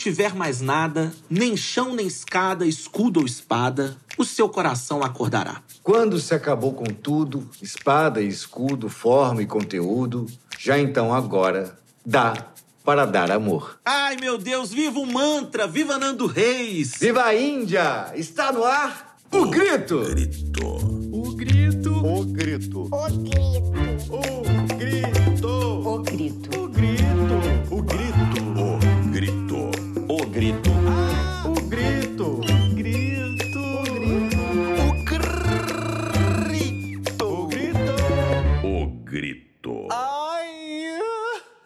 não tiver mais nada, nem chão, nem escada, escudo ou espada, o seu coração acordará. Quando se acabou com tudo, espada e escudo, forma e conteúdo, já então agora dá para dar amor. Ai, meu Deus, viva o mantra, viva Nando Reis! Viva a Índia! Está no ar o grito! Grito. O grito! O grito. O grito. O grito! O grito. O grito! O grito. O grito! Grito! O grito. O grito! O grito. Ai!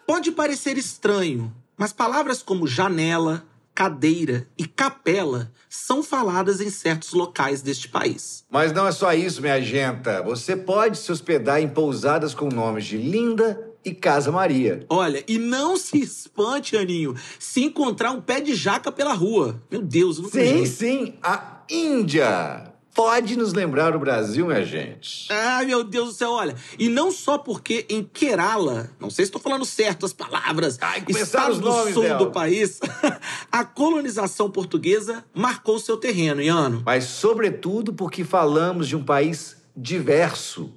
Pode parecer estranho, mas palavras como janela, cadeira e capela são faladas em certos locais deste país. Mas não é só isso, minha genta. Você pode se hospedar em pousadas com nomes de Linda e Casa Maria. Olha, e não se espante, Aninho, se encontrar um pé de jaca pela rua. Meu Deus, eu não Sim, sim, a Índia. Pode nos lembrar o Brasil, minha gente. Ai, meu Deus do céu, olha. E não só porque em Kerala, não sei se estou falando certo as palavras, Ai, estado os do nomes sul dela. do país, a colonização portuguesa marcou seu terreno, Iano. Mas, sobretudo, porque falamos de um país diverso,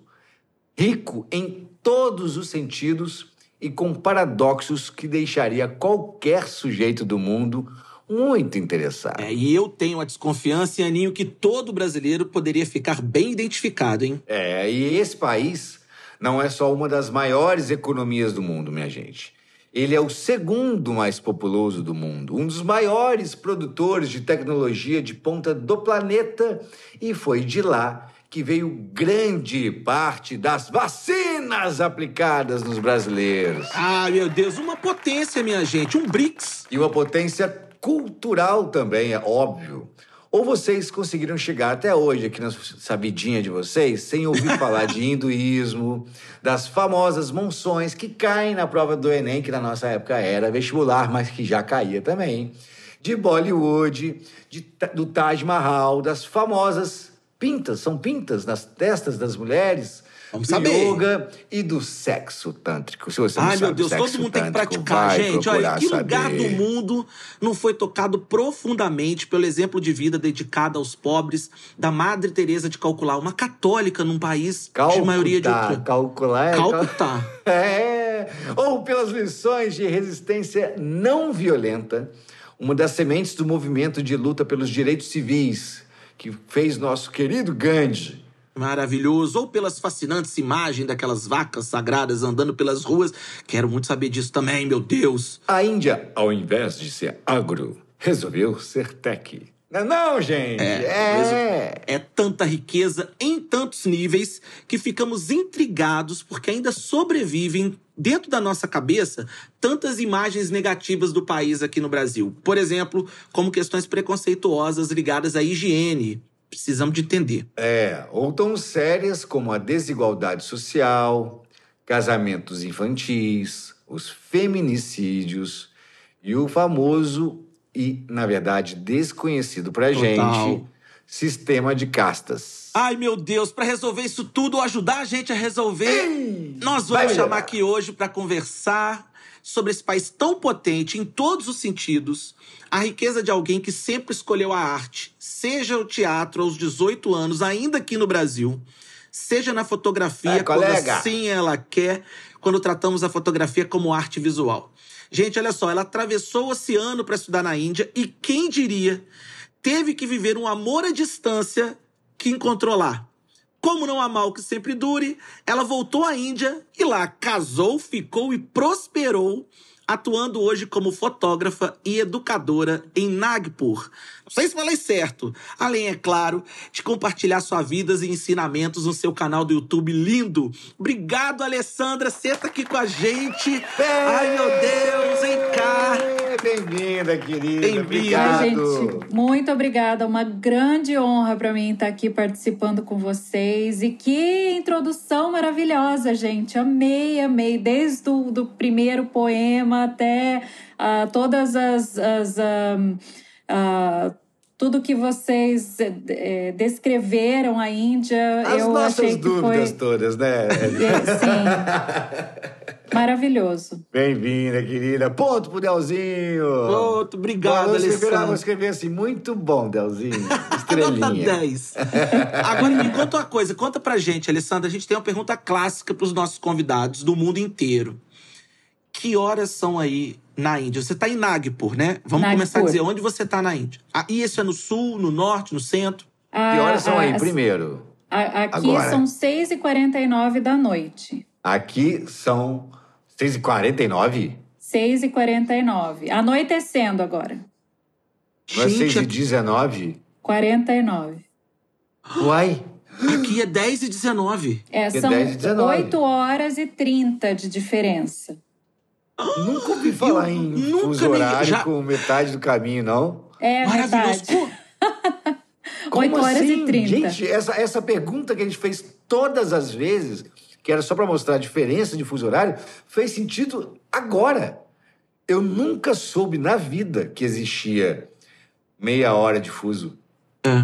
rico em todos os sentidos e com paradoxos que deixaria qualquer sujeito do mundo muito interessado. É, e eu tenho a desconfiança, Aninho, que todo brasileiro poderia ficar bem identificado, hein? É, e esse país não é só uma das maiores economias do mundo, minha gente. Ele é o segundo mais populoso do mundo, um dos maiores produtores de tecnologia de ponta do planeta, e foi de lá que veio grande parte das vacinas aplicadas nos brasileiros. Ah, meu Deus, uma potência, minha gente, um BRICS. E uma potência cultural também, é óbvio. Ou vocês conseguiram chegar até hoje aqui na sabidinha de vocês sem ouvir falar de hinduísmo, das famosas monções que caem na prova do Enem, que na nossa época era vestibular, mas que já caía também, de Bollywood, de do Taj Mahal, das famosas pintas, são pintas nas testas das mulheres, Vamos do saber. yoga e do sexo tântrico. Se você Ai, meu Deus, todo mundo tem que praticar, gente. Olha, que lugar saber. do mundo não foi tocado profundamente pelo exemplo de vida dedicado aos pobres da Madre Teresa de Calcular, uma católica num país de maioria de calcular é cal- Calcutá. É, ou pelas lições de resistência não violenta, uma das sementes do movimento de luta pelos direitos civis que fez nosso querido Gandhi. Maravilhoso. Ou pelas fascinantes imagens daquelas vacas sagradas andando pelas ruas. Quero muito saber disso também, meu Deus. A Índia, ao invés de ser agro, resolveu ser tech. Não, é não, gente. É. É tanta riqueza em tantos níveis que ficamos intrigados porque ainda sobrevivem dentro da nossa cabeça tantas imagens negativas do país aqui no Brasil. Por exemplo, como questões preconceituosas ligadas à higiene. Precisamos de entender. É, ou tão sérias como a desigualdade social, casamentos infantis, os feminicídios e o famoso e, na verdade, desconhecido pra Total. gente, sistema de castas. Ai, meu Deus, para resolver isso tudo ou ajudar a gente a resolver, nós vamos chamar aqui hoje para conversar sobre esse país tão potente em todos os sentidos, a riqueza de alguém que sempre escolheu a arte, seja o teatro aos 18 anos, ainda aqui no Brasil, seja na fotografia, É, quando assim ela quer, quando tratamos a fotografia como arte visual. Gente, olha só, ela atravessou o oceano para estudar na Índia e quem diria, teve que viver um amor à distância que encontrou lá. Como não há mal que sempre dure, ela voltou à Índia e lá casou, ficou e prosperou, atuando hoje como fotógrafa e educadora em Nagpur. Não sei se falei certo. Além, é claro, de compartilhar suas vidas e ensinamentos no seu canal do YouTube lindo. Obrigado, Alessandra. Senta aqui com a gente. Ai, meu Deus, vem cá. Bem-vinda, querida. Bem-vinda. Obrigado. Gente, muito obrigada. Uma grande honra para mim estar aqui participando com vocês. E que introdução maravilhosa, gente. Amei, amei. Desde o do primeiro poema até ah, todas as. as ah, ah, tudo que vocês eh, descreveram a Índia, As eu nossas achei que dúvidas foi. todas, né? É, Sim. Maravilhoso. Bem-vinda, querida. Ponto pro Delzinho. Ponto, obrigado, escrever, Alessandro. vou escrever assim, muito bom, Delzinho. Nota Estrelinha. 10. Agora me conta uma coisa, conta pra gente, Alessandra. A gente tem uma pergunta clássica pros nossos convidados do mundo inteiro. Que horas são aí na Índia? Você tá em Nagpur, né? Vamos Nagpur. começar a dizer onde você tá na Índia. Ah, e isso é no sul, no norte, no centro? Que horas são aí, Ah, primeiro? a- aqui Agora. são 6h49 da noite. Aqui são 6h49? 6h49. Anoitecendo agora. Não é Gente, 6h19? 49. Uai, aqui é 10 e 19. É, É são 10 e 19. 8 horas e 30 de diferença. Nunca ouvi falar Eu em nunca fuso horário já- com metade do caminho, não. É Maravilhoso. verdade. Como 8 horas assim? e 30. Gente, essa, essa pergunta que a gente fez todas as vezes, que era só para mostrar a diferença de fuso horário, fez sentido agora. Eu nunca soube na vida que existia meia hora de fuso.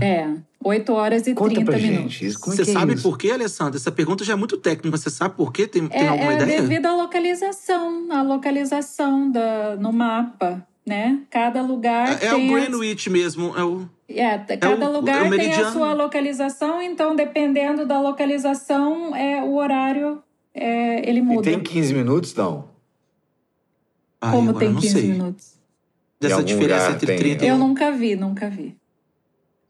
É, 8 horas e Conta 30 pra minutos. gente. Isso, como Você é é sabe isso? por quê, Alessandra? Essa pergunta já é muito técnica. Você sabe por quê? Tem, tem É, alguma é ideia? devido à localização, a localização da, no mapa, né? Cada lugar É, é o tem... as- Greenwich mesmo. É o... É, t- cada o- lugar é tem a sua localização, então dependendo da localização, é, o horário é, ele E muda. tem 15 minutos, não? Ai, Como tem não 15 sei. minutos? Dessa diferença entre tem. 30 e Eu nunca vi, nunca vi.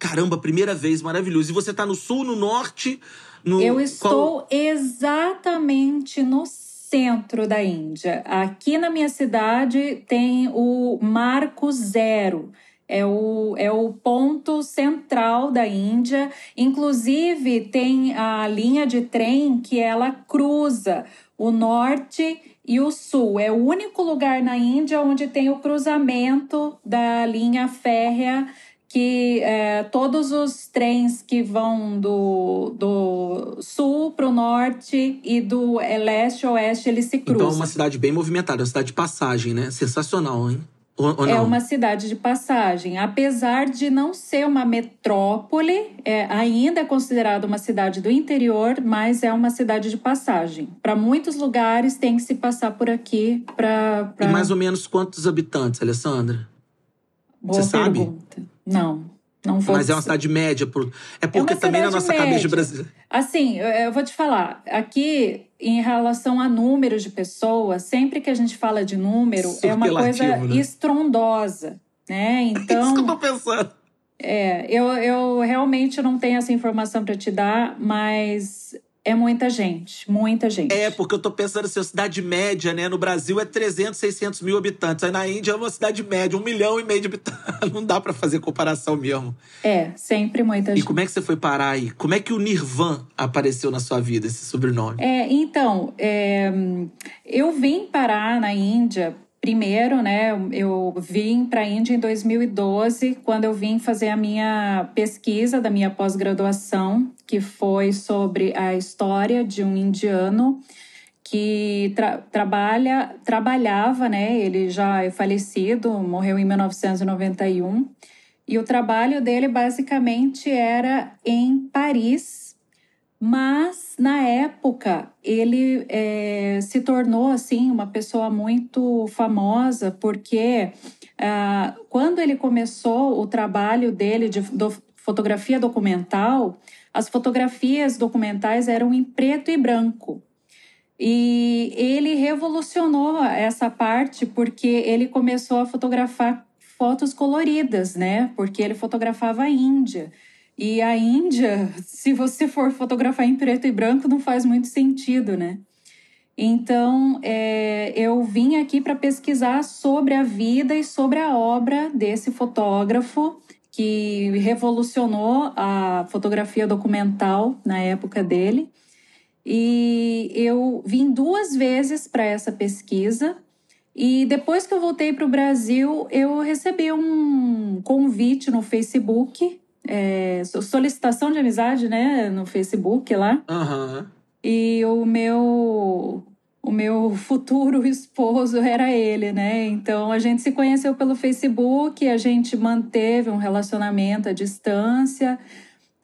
Caramba, primeira vez, maravilhoso. E você tá no sul, no norte, no. Eu qual- estou exatamente no centro da Índia. Aqui na minha cidade tem o Marco Zero. É o, é o ponto central da Índia. Inclusive, tem a linha de trem que ela cruza o norte e o sul. É o único lugar na Índia onde tem o cruzamento da linha férrea que é, todos os trens que vão do, do sul para o norte e do é, leste oeste, eles se cruzam. Então é uma cidade bem movimentada, uma cidade de passagem, né? Sensacional, hein? Ou, ou É uma cidade de passagem. Apesar de não ser uma metrópole, é, ainda é considerada uma cidade do interior, mas é uma cidade de passagem. Para muitos lugares tem que se passar por aqui para. E mais ou menos quantos habitantes, Alessandra? Boa você sabe? Não, não vou Mas é uma cidade média. Por... É porque uma também na nossa cabeça de média. brasileiro. Assim, eu, vou te falar, aqui em relação a números de pessoas, sempre que a gente fala de número, é uma coisa né? estrondosa, né? É isso que eu Então, tô pensando. é, eu, eu realmente não tenho essa informação para te dar, mas é muita gente, muita gente. É, porque eu tô pensando assim, a cidade média, né? No Brasil é 300, 600 mil habitantes. Aí na Índia é uma cidade média, um milhão e meio de habitantes. Não dá pra fazer comparação mesmo. É, sempre muita E gente. como é que você foi parar aí? Como é que o Nirvan apareceu na sua vida, esse sobrenome? É, então, é, eu vim parar na Índia primeiro, né? Eu vim para a Índia em 2012, quando eu vim fazer a minha pesquisa da minha pós-graduação, que foi sobre a história de um indiano que tra trabalha, trabalhava, né? Ele já é falecido, morreu em 1991. E o trabalho dele basicamente era em Paris, mas na época ele é, se tornou assim uma pessoa muito famosa porque ah, quando ele começou o trabalho dele de do- fotografia documental, as fotografias documentais eram em preto e branco. E ele revolucionou essa parte porque ele começou a fotografar fotos coloridas, né? Porque ele fotografava a Índia. E a Índia, se você for fotografar em preto e branco, não faz muito sentido, né? Então, é, eu vim aqui para pesquisar sobre a vida e sobre a obra desse fotógrafo que revolucionou a fotografia documental na época dele. E eu vim duas vezes para essa pesquisa. E depois que eu voltei para o Brasil, eu recebi um convite no Facebook, é, solicitação de amizade, né, no Facebook lá. Aham. E o meu o meu futuro esposo era ele, né? Então a gente se conheceu pelo Facebook, a gente manteve um relacionamento à distância,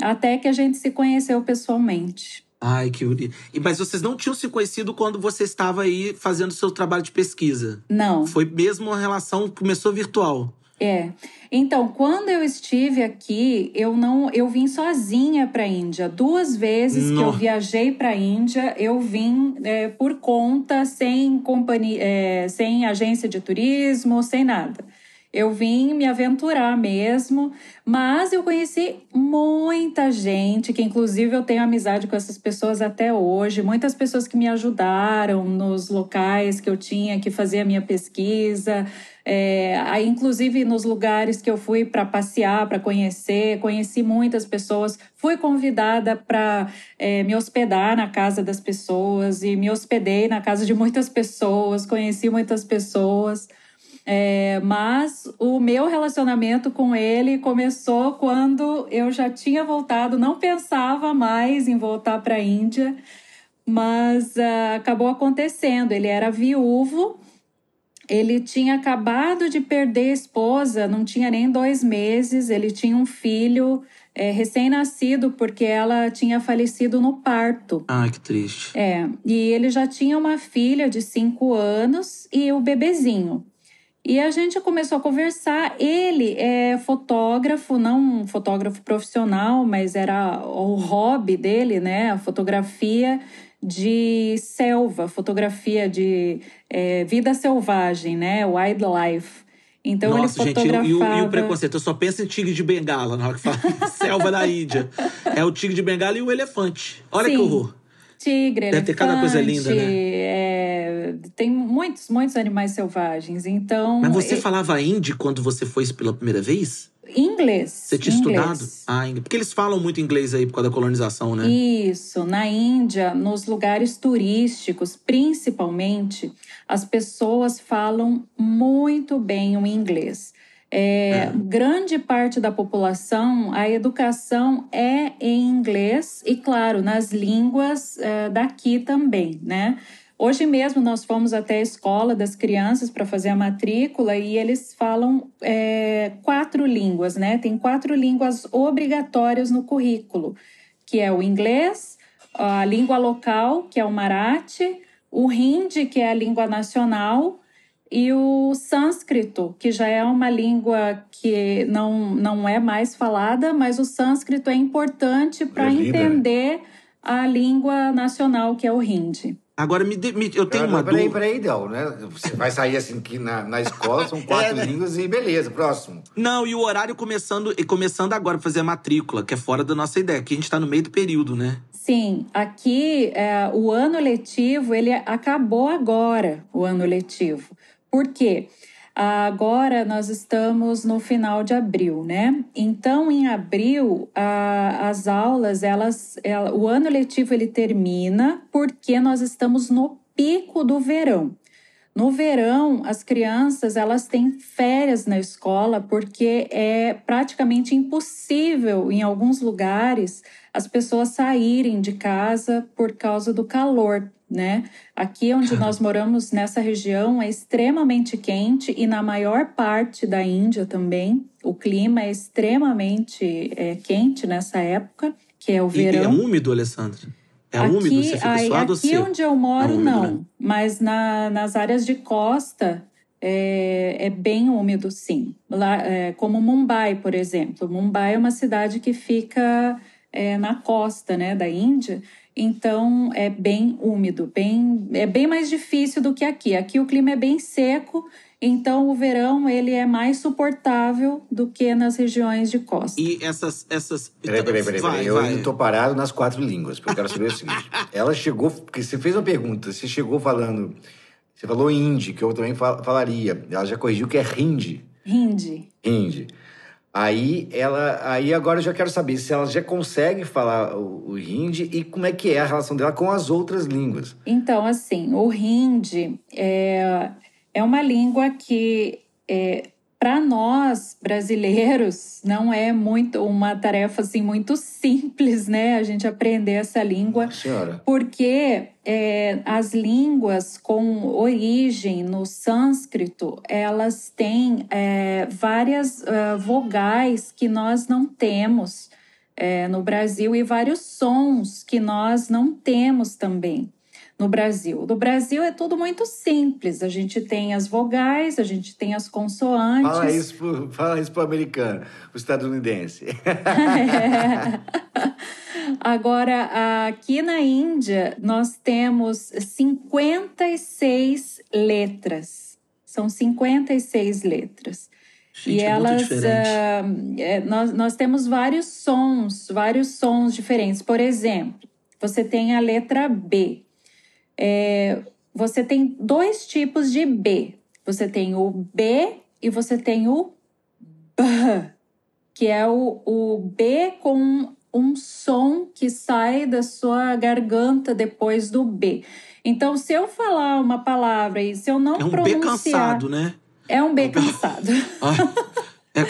até que a gente se conheceu pessoalmente. Ai, que bonito. Mas vocês não tinham se conhecido quando você estava aí fazendo seu trabalho de pesquisa? Não. Foi mesmo uma relação que começou virtual. É. Então, quando eu estive aqui, eu não, eu vim sozinha para a Índia. Duas vezes que eu viajei para a Índia, eu vim é, por conta, sem companhia, é, sem agência de turismo, sem nada. Eu vim me aventurar mesmo, mas eu conheci muita gente, que inclusive eu tenho amizade com essas pessoas até hoje, muitas pessoas que me ajudaram nos locais que eu tinha que fazer a minha pesquisa, é, inclusive nos lugares que eu fui para passear, para conhecer, conheci muitas pessoas. Fui convidada para me hospedar na casa das pessoas e me hospedei na casa de muitas pessoas, conheci muitas pessoas. É, mas o meu relacionamento com ele começou quando eu já tinha voltado, não pensava mais em voltar para a Índia, mas ah, acabou acontecendo. Ele era viúvo ele tinha acabado de perder a esposa, não tinha nem dois meses. Ele tinha um filho é, recém-nascido, porque ela tinha falecido no parto. Ai, que triste. É, e ele já tinha uma filha de cinco anos e o bebezinho. E a gente começou a conversar. Ele é fotógrafo, não um fotógrafo profissional, mas era o hobby dele, né? A fotografia de selva, fotografia de é, vida selvagem, né? Wildlife. Então Nossa, ele gente, e, fotografava. o- e o, e o preconceito? Eu só penso em tigre de bengala na hora que fala selva da Índia. É o tigre de bengala e o elefante. Olha que Sim. horror. Tigre, Deve ter cada coisa linda, né? é, tem muitos, muitos animais selvagens. Então, Mas você é- falava hindi quando você foi pela primeira vez? Inglês. Você tinha inglês. estudado? Ah, inglês. Porque eles falam muito inglês aí por causa da colonização, né? Isso, na Índia, nos lugares turísticos, principalmente, as pessoas falam muito bem o inglês. É, Grande parte da população, a educação é em inglês e, claro, nas línguas eh, daqui também, né? Hoje mesmo nós fomos até a escola das crianças para fazer a matrícula e eles falam é, quatro línguas, né? Tem quatro línguas obrigatórias no currículo, que é o inglês, a língua local, que é o Marathi, o Hindi, que é a língua nacional, e o sânscrito, que já é uma língua que não, não é mais falada, mas o sânscrito é importante para É né? entender a língua nacional, que é o Hindi. Agora, me, me- eu tenho Ah, uma não, peraí, dúvida. peraí, não, né? Você vai sair assim que na, na escola, são quatro É, né? línguas e beleza, próximo. Não, e o horário começando, e começando agora pra fazer a matrícula, que é fora da nossa ideia, que a gente tá no meio do período, né? Sim, aqui é, o ano letivo ele acabou agora, o ano letivo. Por quê? Agora nós estamos no final de abril, né? Então, em abril, a- as aulas, elas, ela- o ano letivo ele termina porque nós estamos no pico do verão. No verão, as crianças elas têm férias na escola porque é praticamente impossível em alguns lugares as pessoas saírem de casa por causa do calor, né? Aqui onde nós moramos nessa região é extremamente quente e na maior parte da Índia também o clima é extremamente é, quente nessa época, que é o E, e é verão. úmido, Alessandra? É aqui, úmido? Você fica suado aqui onde eu moro, É úmido, não. né? Mas na, nas áreas de costa é, é bem úmido, sim. Lá, é, como Mumbai, por exemplo. Mumbai é uma cidade que fica é, na costa né, da Índia. Então é bem úmido, bem, é bem mais difícil do que aqui. Aqui o clima é bem seco, então o verão ele é mais suportável do que nas regiões de costa. E essas. essas... Peraí, peraí, peraí. Vai, peraí. Eu vai. ainda tô parado nas quatro línguas, porque eu quero saber o seguinte. Ela chegou, porque você fez uma pergunta, você chegou falando, você falou hindi, que eu também fal- falaria. Ela já corrigiu que é hindi. Hindi. Hindi. Aí ela, aí agora eu já quero saber se ela já consegue falar o, o hindi e como é que é a relação dela com as outras línguas. Então, assim, o hindi é, é uma língua que, é, para nós brasileiros, não é muito uma tarefa assim muito simples, né? A gente aprender essa língua, Senhora. porque é, as línguas com origem no sânscrito, elas têm é, várias ah, vogais que nós não temos é, no Brasil e vários sons que nós não temos também no Brasil. No Brasil é tudo muito simples. A gente tem as vogais, a gente tem as consoantes. Fala isso pro, fala isso pro americano, pro estadunidense. É. Agora, aqui na Índia, nós temos 56 letras. São 56 letras. Gente, e é muito elas. diferente. ah, é, nós, nós temos vários sons, vários sons diferentes. Por exemplo, você tem a letra B. É, você tem dois tipos de B. Você tem o B e você tem o B, que é o, o B com um som que sai da sua garganta depois do B. Então, se eu falar uma palavra e se eu não É um B pronunciar, cansado, né? é um B cansado. Ah, é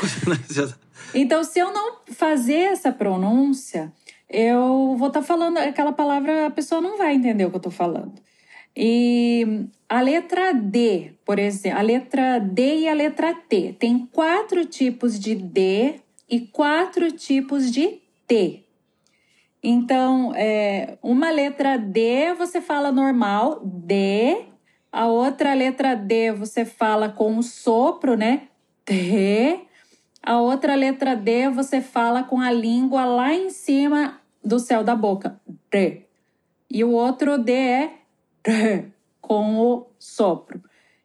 já- Então, se eu não fazer essa pronúncia, eu vou estar falando aquela palavra, a pessoa não vai entender o que eu estou falando. E a letra D, por exemplo, a letra D e a letra T. Tem quatro tipos de D e quatro tipos de T. Então, é, uma letra D você fala normal, D. A outra letra D você fala com o sopro, né? D. A outra letra D você fala com a língua lá em cima do céu da boca. D. E o outro D é D, com o sopro.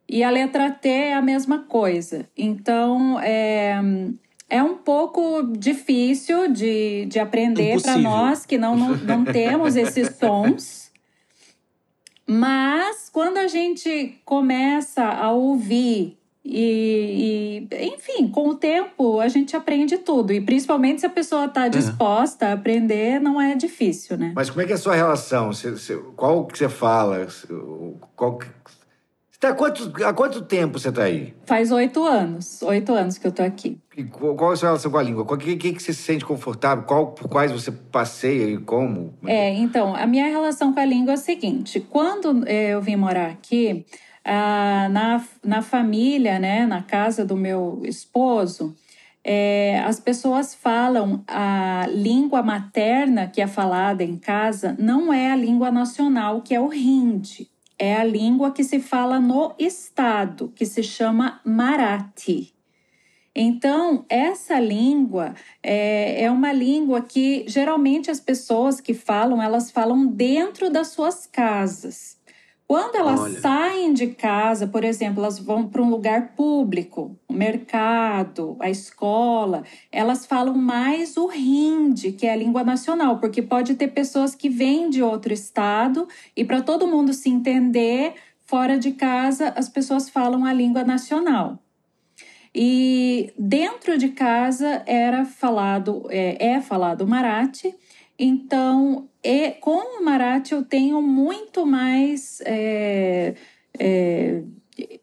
E a letra T é a mesma coisa. Então, é, é um pouco difícil de, de aprender para nós que não, não, não temos esses sons. Mas quando a gente começa a ouvir e, e, enfim, com o tempo a gente aprende tudo. E principalmente se a pessoa está disposta a aprender, não é difícil, né? Mas como é que é a sua relação? Você- você- qual que você fala? Qual que- Você tá há, quanto, há quanto tempo você está aí? Faz oito anos, oito anos que eu tô aqui. E qual, é a sua relação com a língua? O que, que, que você se sente confortável? Qual, por quais você passeia e como? É, então, a minha relação com a língua é a seguinte: quando eh, eu vim morar aqui, ah, na, na família, né, na casa do meu esposo, eh, as pessoas falam a língua materna que é falada em casa não é a língua nacional, que é o hindi. É a língua que se fala no estado, que se chama Marathi. Então, essa língua é, é uma língua que geralmente as pessoas que falam, elas falam dentro das suas casas. Quando elas Olha. saem de casa, por exemplo, elas vão para um lugar público, o mercado, a escola, elas falam mais o hindi, que é a língua nacional, porque pode ter pessoas que vêm de outro estado e para todo mundo se entender, fora de casa, as pessoas falam a língua nacional. E dentro de casa era falado, é, é falado o Marathi. Então, e, com o Marathi eu tenho muito mais. é, é,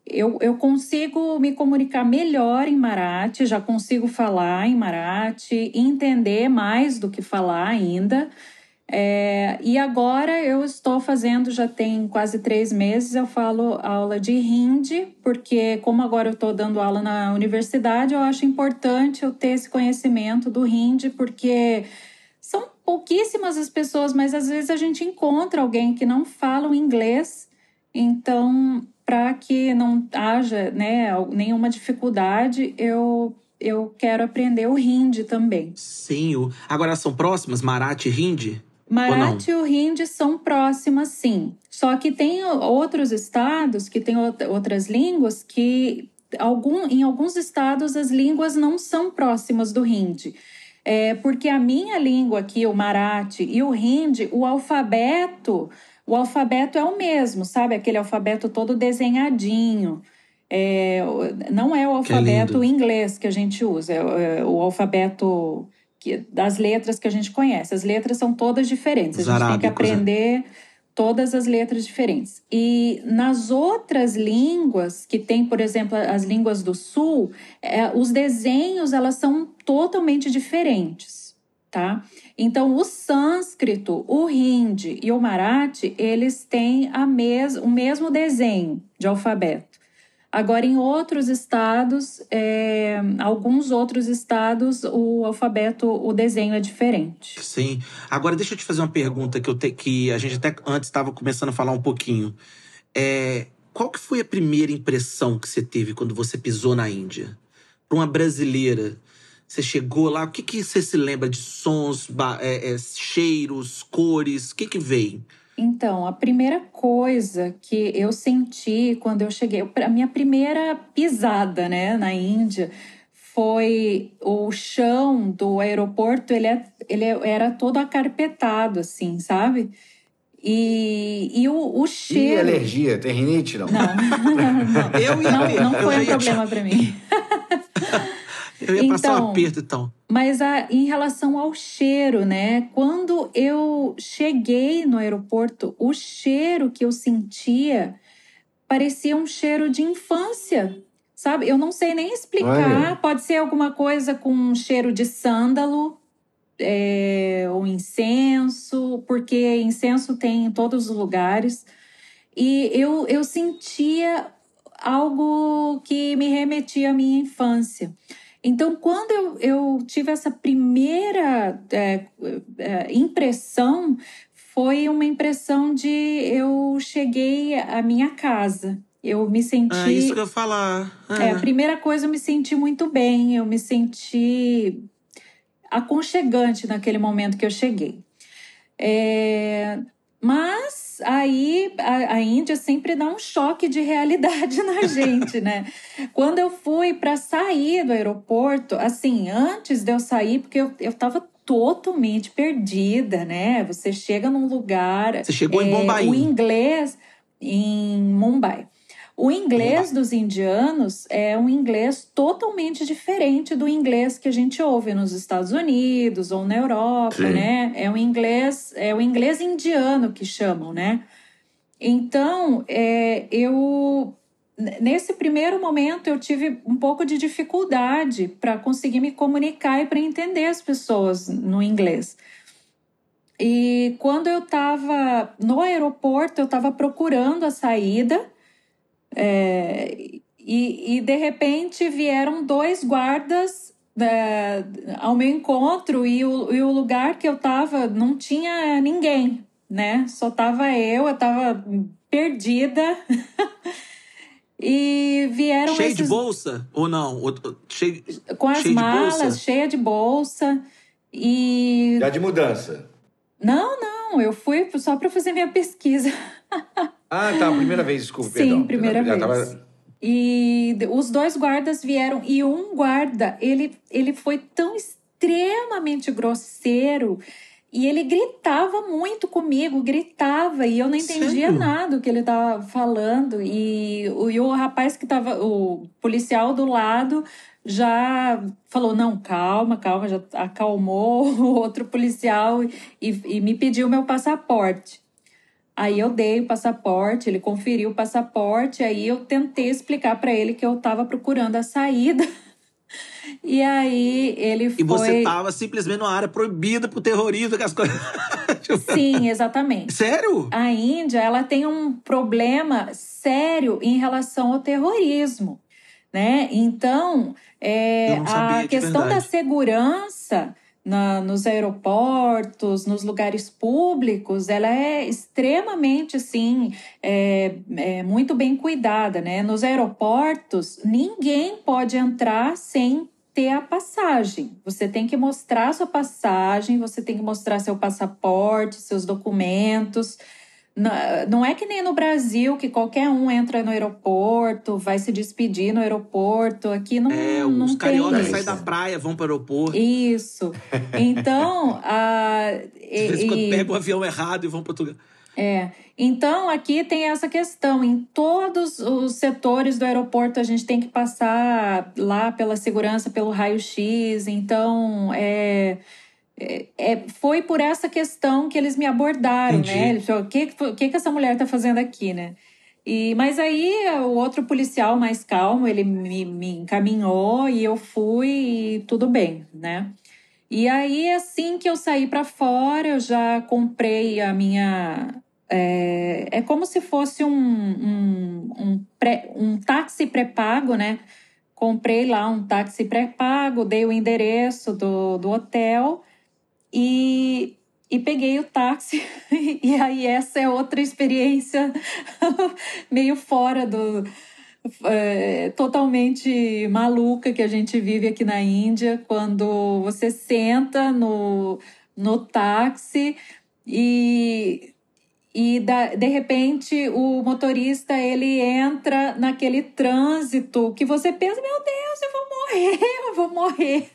eu, eu consigo me comunicar melhor em Marathi, já consigo falar em Marathi, entender mais do que falar ainda. É, e agora eu estou fazendo, já tem quase três meses, eu falo aula de Hindi, porque como agora eu estou dando aula na universidade, eu acho importante eu ter esse conhecimento do Hindi, porque pouquíssimas as pessoas, mas às vezes a gente encontra alguém que não fala o inglês, então para que não haja né, nenhuma dificuldade, eu, eu quero aprender o Hindi também. Sim. o- Agora são próximas, Marathi e Hindi? Marathi e o Hindi são próximas, sim. Só que tem outros estados que têm outra- outras línguas que algum, em alguns estados as línguas não são próximas do Hindi. É, porque a minha língua aqui, o Marathi e o Hindi, o alfabeto, o alfabeto é o mesmo, sabe? Aquele alfabeto todo desenhadinho. É, não é o alfabeto inglês que a gente usa, é, é o alfabeto que- das letras que a gente conhece. As letras são todas diferentes. A Os gente tem que arábicos, né? aprender todas as letras diferentes. E nas outras línguas, que tem, por exemplo, as línguas do sul, é, os desenhos elas são totalmente diferentes, tá? Então, o sânscrito, o hindi e o marathi, eles têm a mes o mesmo desenho de alfabeto. Agora, em outros estados, é, alguns outros estados, o alfabeto, o desenho é diferente. Sim. Agora, deixa eu te fazer uma pergunta que, eu te, que a gente até antes estava começando a falar um pouquinho. É, qual que foi a primeira impressão que você teve quando você pisou na Índia? Para uma brasileira, você chegou lá, o que, que você se lembra de sons, é, é, cheiros, cores? O que, que veio? Então, a primeira coisa que eu senti quando eu cheguei, a minha primeira pisada, né, na Índia, foi o chão do aeroporto, ele, é, ele era todo acarpetado, assim, sabe? E, e o, o cheiro. E alergia? Tem rinite, não? Não, não, Eu ia não, não eu foi um problema para mim. Eu ia passar um Então, aperto, então. Mas a, em relação ao cheiro, né? Quando eu cheguei no aeroporto, o cheiro que eu sentia parecia um cheiro de infância, sabe? Eu não sei nem explicar. Olha. Pode ser alguma coisa com um cheiro de sândalo. É, ou incenso, porque incenso tem em todos os lugares. E eu, eu sentia algo que me remetia à minha infância. Então, quando eu, eu tive essa primeira é, é, impressão, foi uma impressão de eu cheguei à minha casa. Eu me senti. É isso que eu ia falar. É, a primeira coisa, eu me senti muito bem, eu me senti aconchegante naquele momento que eu cheguei. É, mas aí a, a Índia sempre dá um choque de realidade na gente, né? Quando eu fui para sair do aeroporto, assim, antes de eu sair, porque eu, eu tava totalmente perdida, né? Você chega num lugar. Você chegou em Bombaim. O inglês em Mumbai. O inglês dos indianos é um inglês totalmente diferente do inglês que a gente ouve nos Estados Unidos ou na Europa, Sim. né? É um inglês, é o inglês indiano que chamam, né? Então, é, eu nesse primeiro momento eu tive um pouco de dificuldade para conseguir me comunicar e para entender as pessoas no inglês. E quando eu estava no aeroporto, eu estava procurando a saída é, e, e de repente vieram dois guardas é, ao meu encontro e o, e o lugar que eu estava não tinha ninguém, né? Só tava eu, eu estava perdida. e vieram Cheio esses de bolsa ou não? Cheio, com as cheio de malas, bolsa? cheia de bolsa. E Já de mudança. não, não, eu fui só para fazer minha pesquisa. Ah, tá. Primeira vez, desculpa, Sim, perdão. primeira Já vez. tava- E os dois guardas vieram e um guarda, ele, ele foi tão extremamente grosseiro e ele gritava muito comigo, gritava e eu não entendia Sério? nada do que ele estava falando e o, e o rapaz que estava, o policial do lado já falou não calma, calma, já acalmou o outro policial e, e me pediu meu passaporte. Aí eu dei o passaporte, ele conferiu o passaporte, aí eu tentei explicar para ele que eu estava procurando a saída. E aí ele foi. E você tava simplesmente numa área proibida pro terrorismo, que as coisas. Tipo, Sim, exatamente. Sério? A Índia ela tem um problema sério em relação ao terrorismo, né? Então, é, a questão da segurança na- nos aeroportos, nos lugares públicos, ela é extremamente, assim, é, é muito bem cuidada, né? Nos aeroportos, ninguém pode entrar sem ter a passagem. Você tem que mostrar sua passagem, você tem que mostrar seu passaporte, seus documentos. Não é que nem no Brasil, que qualquer um entra no aeroporto, vai se despedir no aeroporto. Aqui não, É, não os cariocas saem da praia, vão pro aeroporto. isso. Então, a, De vez em e- quando pegam o avião errado e vão para outro lugar. é. Então, aqui tem essa questão. Em todos os setores do aeroporto, a gente tem que passar lá pela segurança, pelo raio-x. Então, é, é, é- foi por essa questão que eles me abordaram, Entendi. né? Eles falaram, o que, que, que essa mulher está fazendo aqui, né? E, mas aí, o outro policial mais calmo, ele me, me encaminhou e eu fui e tudo bem, né? E aí, assim que eu saí para fora, eu já comprei a minha. É, é como se fosse um, um, um, pré, um táxi pré-pago, né? Comprei lá um táxi pré-pago, dei o endereço do, do hotel e, e peguei o táxi. E aí, essa é outra experiência meio fora do. É, totalmente maluca que a gente vive aqui na Índia, quando você senta no, no táxi e, e da, de repente o motorista ele entra naquele trânsito que você pensa, meu Deus, eu vou morrer, eu vou morrer.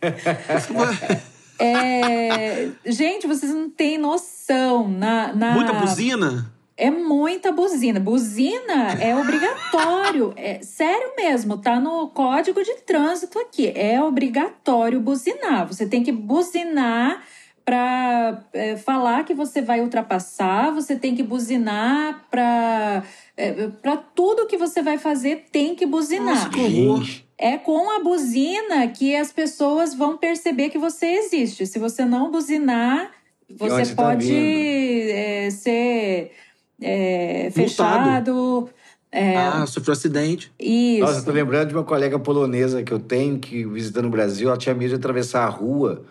É, gente, vocês não têm noção. Na, na, Muita buzina? É muita buzina. Buzina é obrigatório. É sério mesmo, tá no código de trânsito aqui. É obrigatório buzinar. Você tem que buzinar para é, falar que você vai ultrapassar, você tem que buzinar para é, para tudo que você vai fazer tem que buzinar. Nossa. É com a buzina que as pessoas vão perceber que você existe. Se você não buzinar, você tá pode vindo? é, ser é, fechado. É, Ah, sofreu acidente. isso. Nossa, eu tô lembrando de uma colega polonesa que eu tenho, que visitando o Brasil, ela tinha medo de atravessar a rua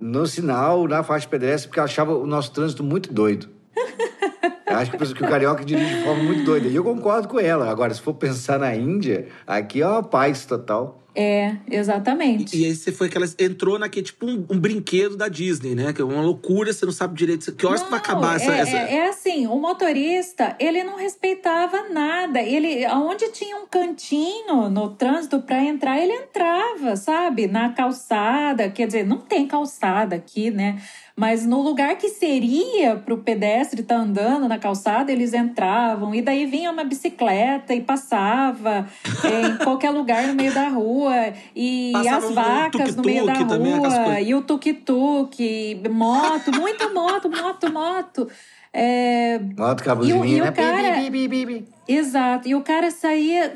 no sinal, na faixa pedestre, porque achava o nosso trânsito muito doido. Eu acho que que o carioca dirige de forma muito doida. E eu concordo com ela. Agora, se for pensar na Índia, aqui é uma paz total. É, exatamente. E, e aí você foi que ela entrou naquele tipo um, um brinquedo da Disney, né? Que é uma loucura, você não sabe direito. Que horas que vai Não, acabar essa. é, essa... é, é assim, o motorista, ele não respeitava nada. Ele, aonde tinha um cantinho no trânsito para entrar, ele entrava, sabe? Na calçada, quer dizer, não tem calçada aqui, né? Mas no lugar que seria para o pedestre estar andando na calçada, eles entravam. E daí vinha uma bicicleta e passava é, em qualquer lugar no meio da rua. E Passava as um vacas no meio da também, rua. E o tuk-tuk, moto, muita moto, moto, moto. É, Moto a E o- e o né? Cara- bi, bi, bi, exato. E o cara saía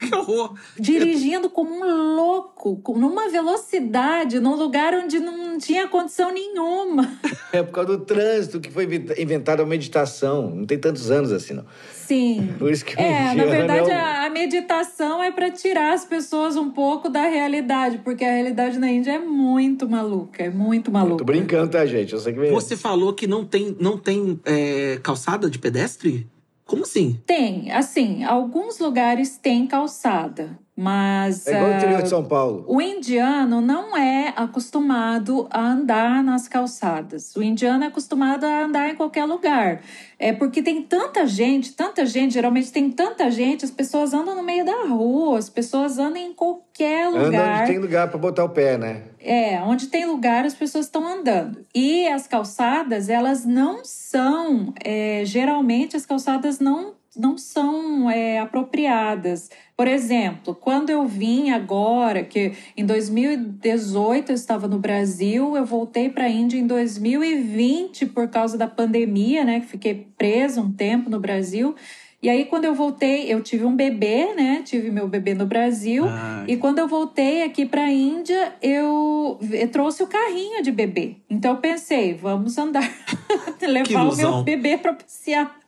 Que horror. dirigindo como um louco, com- numa velocidade, num lugar onde não tinha condição nenhuma. É por causa do trânsito que foi inventa- inventada a meditação. Não tem tantos anos assim, não. Sim. Por isso que É, na verdade, é a, a meditação é para tirar as pessoas um pouco da realidade, porque a realidade na Índia é muito maluca, é muito maluca. Tô brincando, tá, gente? Eu sei que... Você falou que não tem, não tem é, calçada de pedestre? Como assim? Tem, assim, alguns lugares têm calçada, mas É igual o interior ah, de São Paulo. o indiano não é acostumado a andar nas calçadas. O indiano é acostumado a andar em qualquer lugar. É porque tem tanta gente, tanta gente, geralmente tem tanta gente, as pessoas andam no meio da rua, as pessoas andam em qualquer lugar. onde tem lugar pra botar o pé, né? É, onde tem lugar as pessoas estão andando. E as calçadas, elas não são, é, geralmente as calçadas não, não são é, apropriadas. Por exemplo, quando eu vim agora, que em 2018 eu estava no Brasil, eu voltei para a Índia em 2020 por causa da pandemia, né? Que fiquei presa um tempo no Brasil. E aí, quando eu voltei, eu tive um bebê, né? Tive meu bebê no Brasil. Ah, E quando eu voltei aqui para a Índia, eu, eu trouxe o carrinho de bebê. Então eu pensei, vamos andar, levar o meu bebê para passear.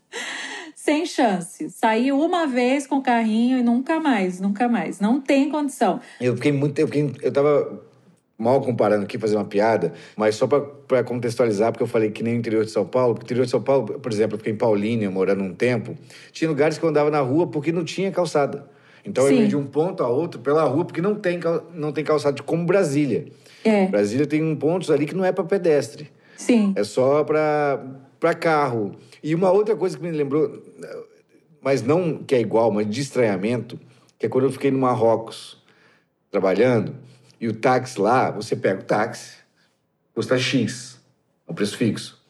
Sem chance. Saí uma vez com o carrinho e nunca mais, nunca mais. Não tem condição. Eu fiquei muito. Eu, fiquei, eu tava mal comparando aqui, fazer uma piada, mas só pra contextualizar, porque eu falei que nem o interior de São Paulo. porque o interior de São Paulo, por exemplo, eu fiquei em Paulínia morando um tempo. Tinha lugares que eu andava na rua porque não tinha calçada. Então eu Sim. ia de um ponto a outro pela rua porque não tem, não tem calçada, como Brasília. É, Brasília tem um pontos ali que não é para pedestre. sim. É só para carro. E uma outra coisa que me lembrou, mas não que é igual, mas de estranhamento, que é quando eu fiquei no Marrocos trabalhando, e o táxi lá, você pega o táxi, custa X, é um preço fixo.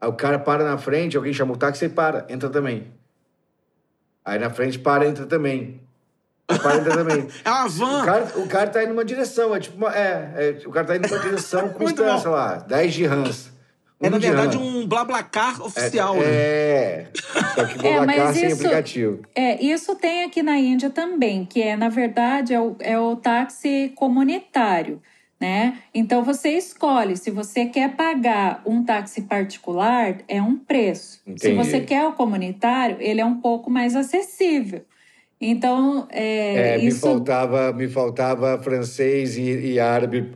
Aí o cara para na frente, alguém chama o táxi e para, entra também. Aí na frente para, entra também. Para, entra também. É uma O van. cara, o cara tá indo numa direção, é tipo uma, é, é, o cara tá indo numa direção, custa, sei lá, 10 dirhams. É, na verdade, um BlaBlaCar oficial, é, né? É, só que É, Blablacar mas sem isso- aplicativo. É, isso tem aqui na Índia também, que é, na verdade, é o, é o táxi comunitário, né? Então você escolhe se você quer pagar um táxi particular, é um preço. Se Entendi. você quer o comunitário, ele é um pouco mais acessível. Então, é, É, me, isso faltava, me faltava francês e, e árabe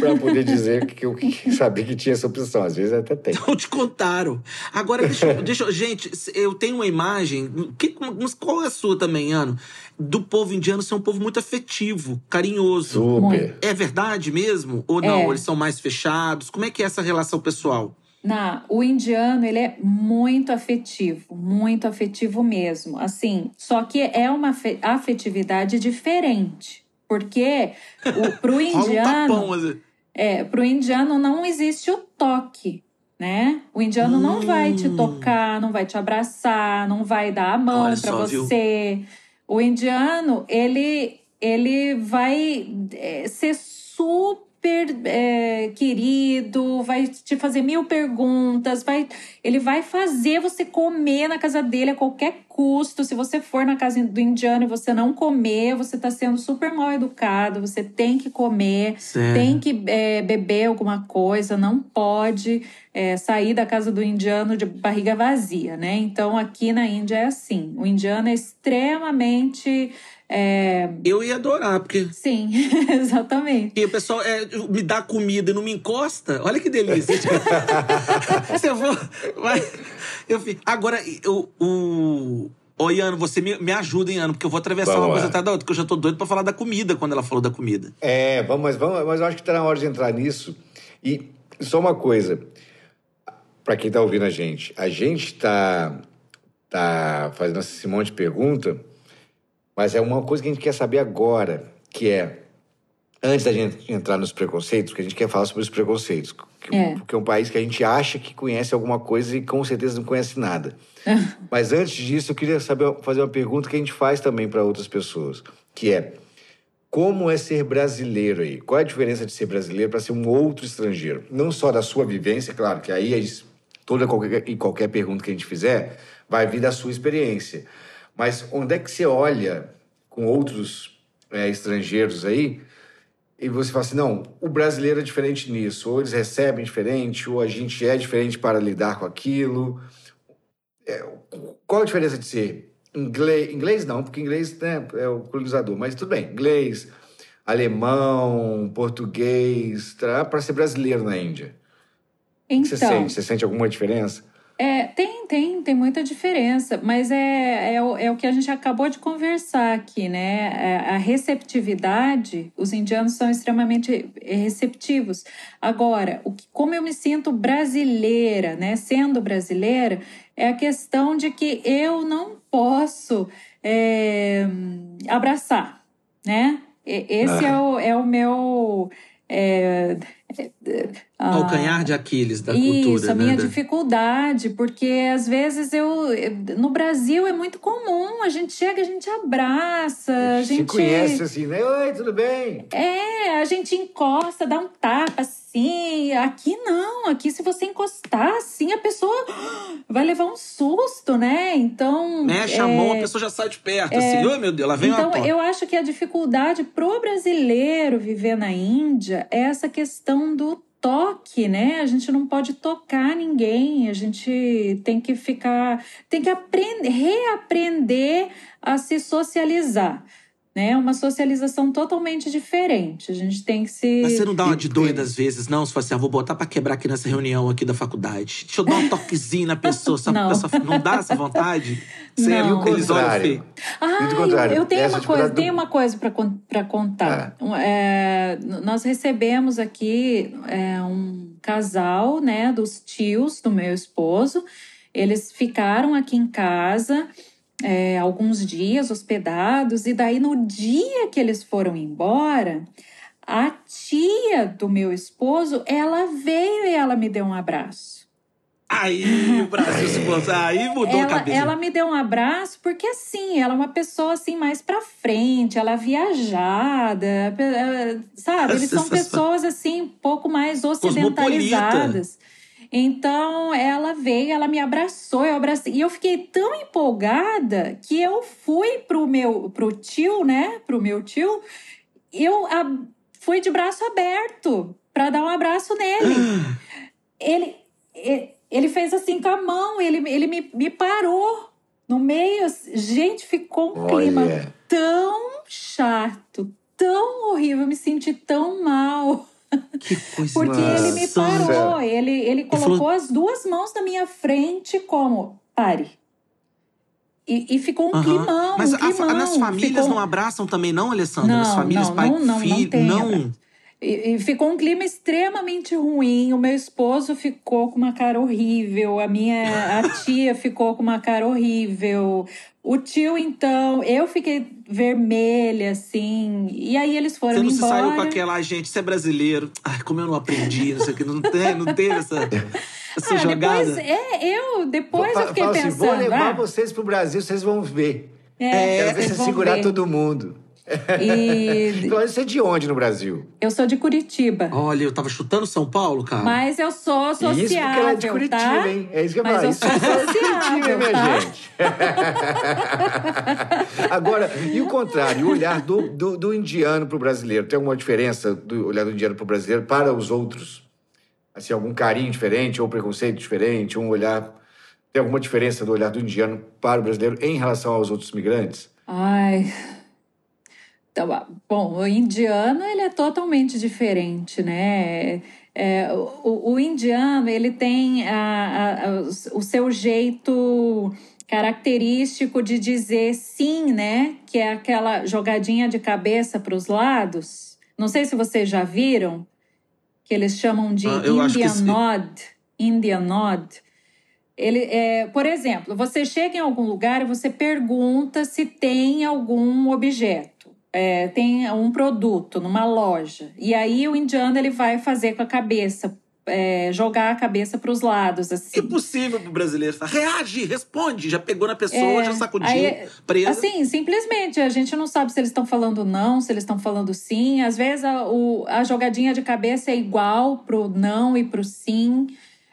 para poder dizer que eu que sabia que tinha essa opção. Às vezes até tem. Não te contaram. Agora, deixa, eu- deixa Gente, eu tenho uma imagem. Que, mas qual é a sua também, Ano? Do povo indiano ser um povo muito afetivo, carinhoso. Super. É verdade mesmo? Ou não? É. Eles são mais fechados? Como é que é essa relação pessoal? Na, o indiano, ele é muito afetivo, muito afetivo mesmo. Assim, só que é uma afe- afetividade diferente. Porque o, Rola um indiano, tapão. assim. é, pro indiano não existe o toque, né? O indiano não vai te Hum. tocar, não vai te abraçar, não vai dar a mão para só, viu? você. O indiano, ele, ele vai é, ser super é, querido, vai te fazer mil perguntas, vai, ele vai fazer você comer na casa dele a qualquer custo. Se você for na casa do indiano e você não comer, você está sendo super mal educado, você tem que comer. Certo. Tem que é, beber alguma coisa, não pode é, sair da casa do indiano de barriga vazia, né? Então aqui na Índia é assim. O indiano é extremamente. É, Eu ia adorar, porque. Sim, exatamente. E o pessoal é, me dá comida e não me encosta. Olha que delícia. Se eu for. Vai, eu fico. Agora, eu, o. Ô, Iano, você me, me ajuda, hein, Iano, porque eu vou atravessar Vamos uma lá. coisa atrás da outra, porque eu já tô doido pra falar da comida quando ela falou da comida. É, vamos, mas, vamos, mas eu acho que está na hora de entrar nisso. E só uma coisa, para quem está ouvindo a gente, a gente está tá fazendo esse monte de pergunta, mas é uma coisa que a gente quer saber agora, que é, antes da gente entrar nos preconceitos, que a gente quer falar sobre os preconceitos, que, É. porque é um país que a gente acha que conhece alguma coisa e com certeza não conhece nada. Mas antes disso, eu queria saber, fazer uma pergunta que a gente faz também para outras pessoas, que é como é ser brasileiro aí? Qual é a diferença de ser brasileiro para ser um outro estrangeiro? Não só da sua vivência, claro, que aí é toda qualquer, e qualquer pergunta que a gente fizer vai vir da sua experiência. Mas onde é que você olha com outros é, estrangeiros aí e você fala assim, não, o brasileiro é diferente nisso, ou eles recebem diferente, ou a gente é diferente para lidar com aquilo. É, qual a diferença de ser inglês? Inglês não, porque inglês né, é o colonizador, mas tudo bem. Inglês, alemão, português, para ser brasileiro na Índia. O que você Então, sente? Você sente alguma diferença? É, tem, tem, tem muita diferença, mas é, é, o, é o que a gente acabou de conversar aqui, né? É, A receptividade, os indianos são extremamente receptivos. Agora, o que, como eu me sinto brasileira, né? Sendo brasileira, é a questão de que eu não posso é, abraçar, né? Esse é, o, é o meu. é, ah, Calcanhar de Aquiles da isso, cultura, a minha né? Da- dificuldade, porque às vezes eu. No Brasil é muito comum, a gente chega, a gente abraça, a Se gente. conhece assim, né? Oi, tudo bem? É, a gente encosta, dá um tapa assim. Aqui não, aqui se você encostar assim, a pessoa vai levar um susto, né? Então. Mexe é, a mão, a pessoa já sai de perto, assim. Oi, meu Deus, lá vem então, uma eu acho que a dificuldade pro brasileiro viver na Índia é essa questão do toque, né? A gente não pode tocar ninguém, a gente tem que ficar, tem que aprender, reaprender a se socializar, né? Uma socialização totalmente diferente. A gente tem que se Mas você não dá uma de doida às vezes, não? Se for assim, ah, vou botar pra quebrar aqui nessa reunião aqui da faculdade. Deixa eu dar um toquezinho na pessoa, pra Não. pessoa... Não dá essa vontade? Não. E o eles olham contrário? Ah, eu, contrário, eu tenho uma coisa, do- tenho uma coisa para contar. Um, é, nós recebemos aqui é, um casal, né, dos tios do meu esposo. Eles ficaram aqui em casa é, alguns dias hospedados e daí no dia que eles foram embora, a tia do meu esposo, ela veio e ela me deu um abraço. Aí o Brasil se. Aí mudou a ela, cabeça. ela me deu um abraço porque assim, ela é uma pessoa assim mais pra frente, ela é viajada, eh, sabe? Eles são pessoas assim um pouco mais ocidentalizadas. Então ela veio, ela me abraçou, eu abracei e eu fiquei tão empolgada que eu fui pro meu pro tio, né? Pro meu tio, eu a- fui de braço aberto para dar um abraço nele. ele, ele fez assim com a mão, ele, ele me, me parou. No meio, gente, ficou um clima Olha. tão chato, tão horrível, eu me senti tão mal. Que coisa Porque ele me parou, ele, ele colocou falou- as duas mãos na minha frente como, pare. E, e ficou um Aham. climão, Mas um a climão. nas famílias ficou... não abraçam também, não, Alessandra? As Não, famílias, não, pai, não, não, não filho, tem não. abraço. E, e ficou um clima extremamente ruim. O meu esposo ficou com uma cara horrível. A minha a tia ficou com uma cara horrível. O tio, então, eu fiquei vermelha, assim. E aí eles foram Você não se embora. saiu com aquela, "Ai, gente, você é brasileiro. Ai, como eu não aprendi, não sei o que. Não tem, não teve essa, essa Ah, jogada. depois, é, eu depois Fa- eu fiquei fala assim, pensando. vou levar ah, vocês pro Brasil, vocês vão ver. é, Quero ver vão segurar ver. todo mundo. E Então, você é de onde no Brasil? eu sou de Curitiba. Olha, eu tava chutando São Paulo, cara. Mas eu sou sociável, Isso porque ela é de Curitiba, tá? hein? É isso que eu Mas falo. eu sou é de Curitiba, sociável, minha tá? gente. Agora, e o contrário, o olhar do, do, do indiano pro brasileiro? Tem alguma diferença do olhar do indiano pro brasileiro para os outros? Assim, algum carinho diferente ou preconceito diferente? Um olhar... Tem alguma diferença do olhar do indiano para o brasileiro em relação aos outros migrantes? Ai. Então, ah, bom, o indiano ele é totalmente diferente, né? É, o, o indiano ele tem a, a- o seu jeito característico de dizer sim, né? Que é aquela jogadinha de cabeça para os lados. Não sei se vocês já viram, que eles chamam de Ah, Indian nod. Indian nod. Ele, é, por exemplo, você chega em algum lugar e você pergunta se tem algum objeto, é, tem um produto numa loja. E aí o indiano ele vai fazer com a cabeça, é, jogar a cabeça para os lados, assim. Impossível pro brasileiro. Fala, Reage, responde. Já pegou na pessoa, É, já sacudiu, aí, presa. Assim, simplesmente, a gente não sabe se eles estão falando não, se eles estão falando sim. Às vezes a, o- a jogadinha de cabeça é igual pro não e pro sim.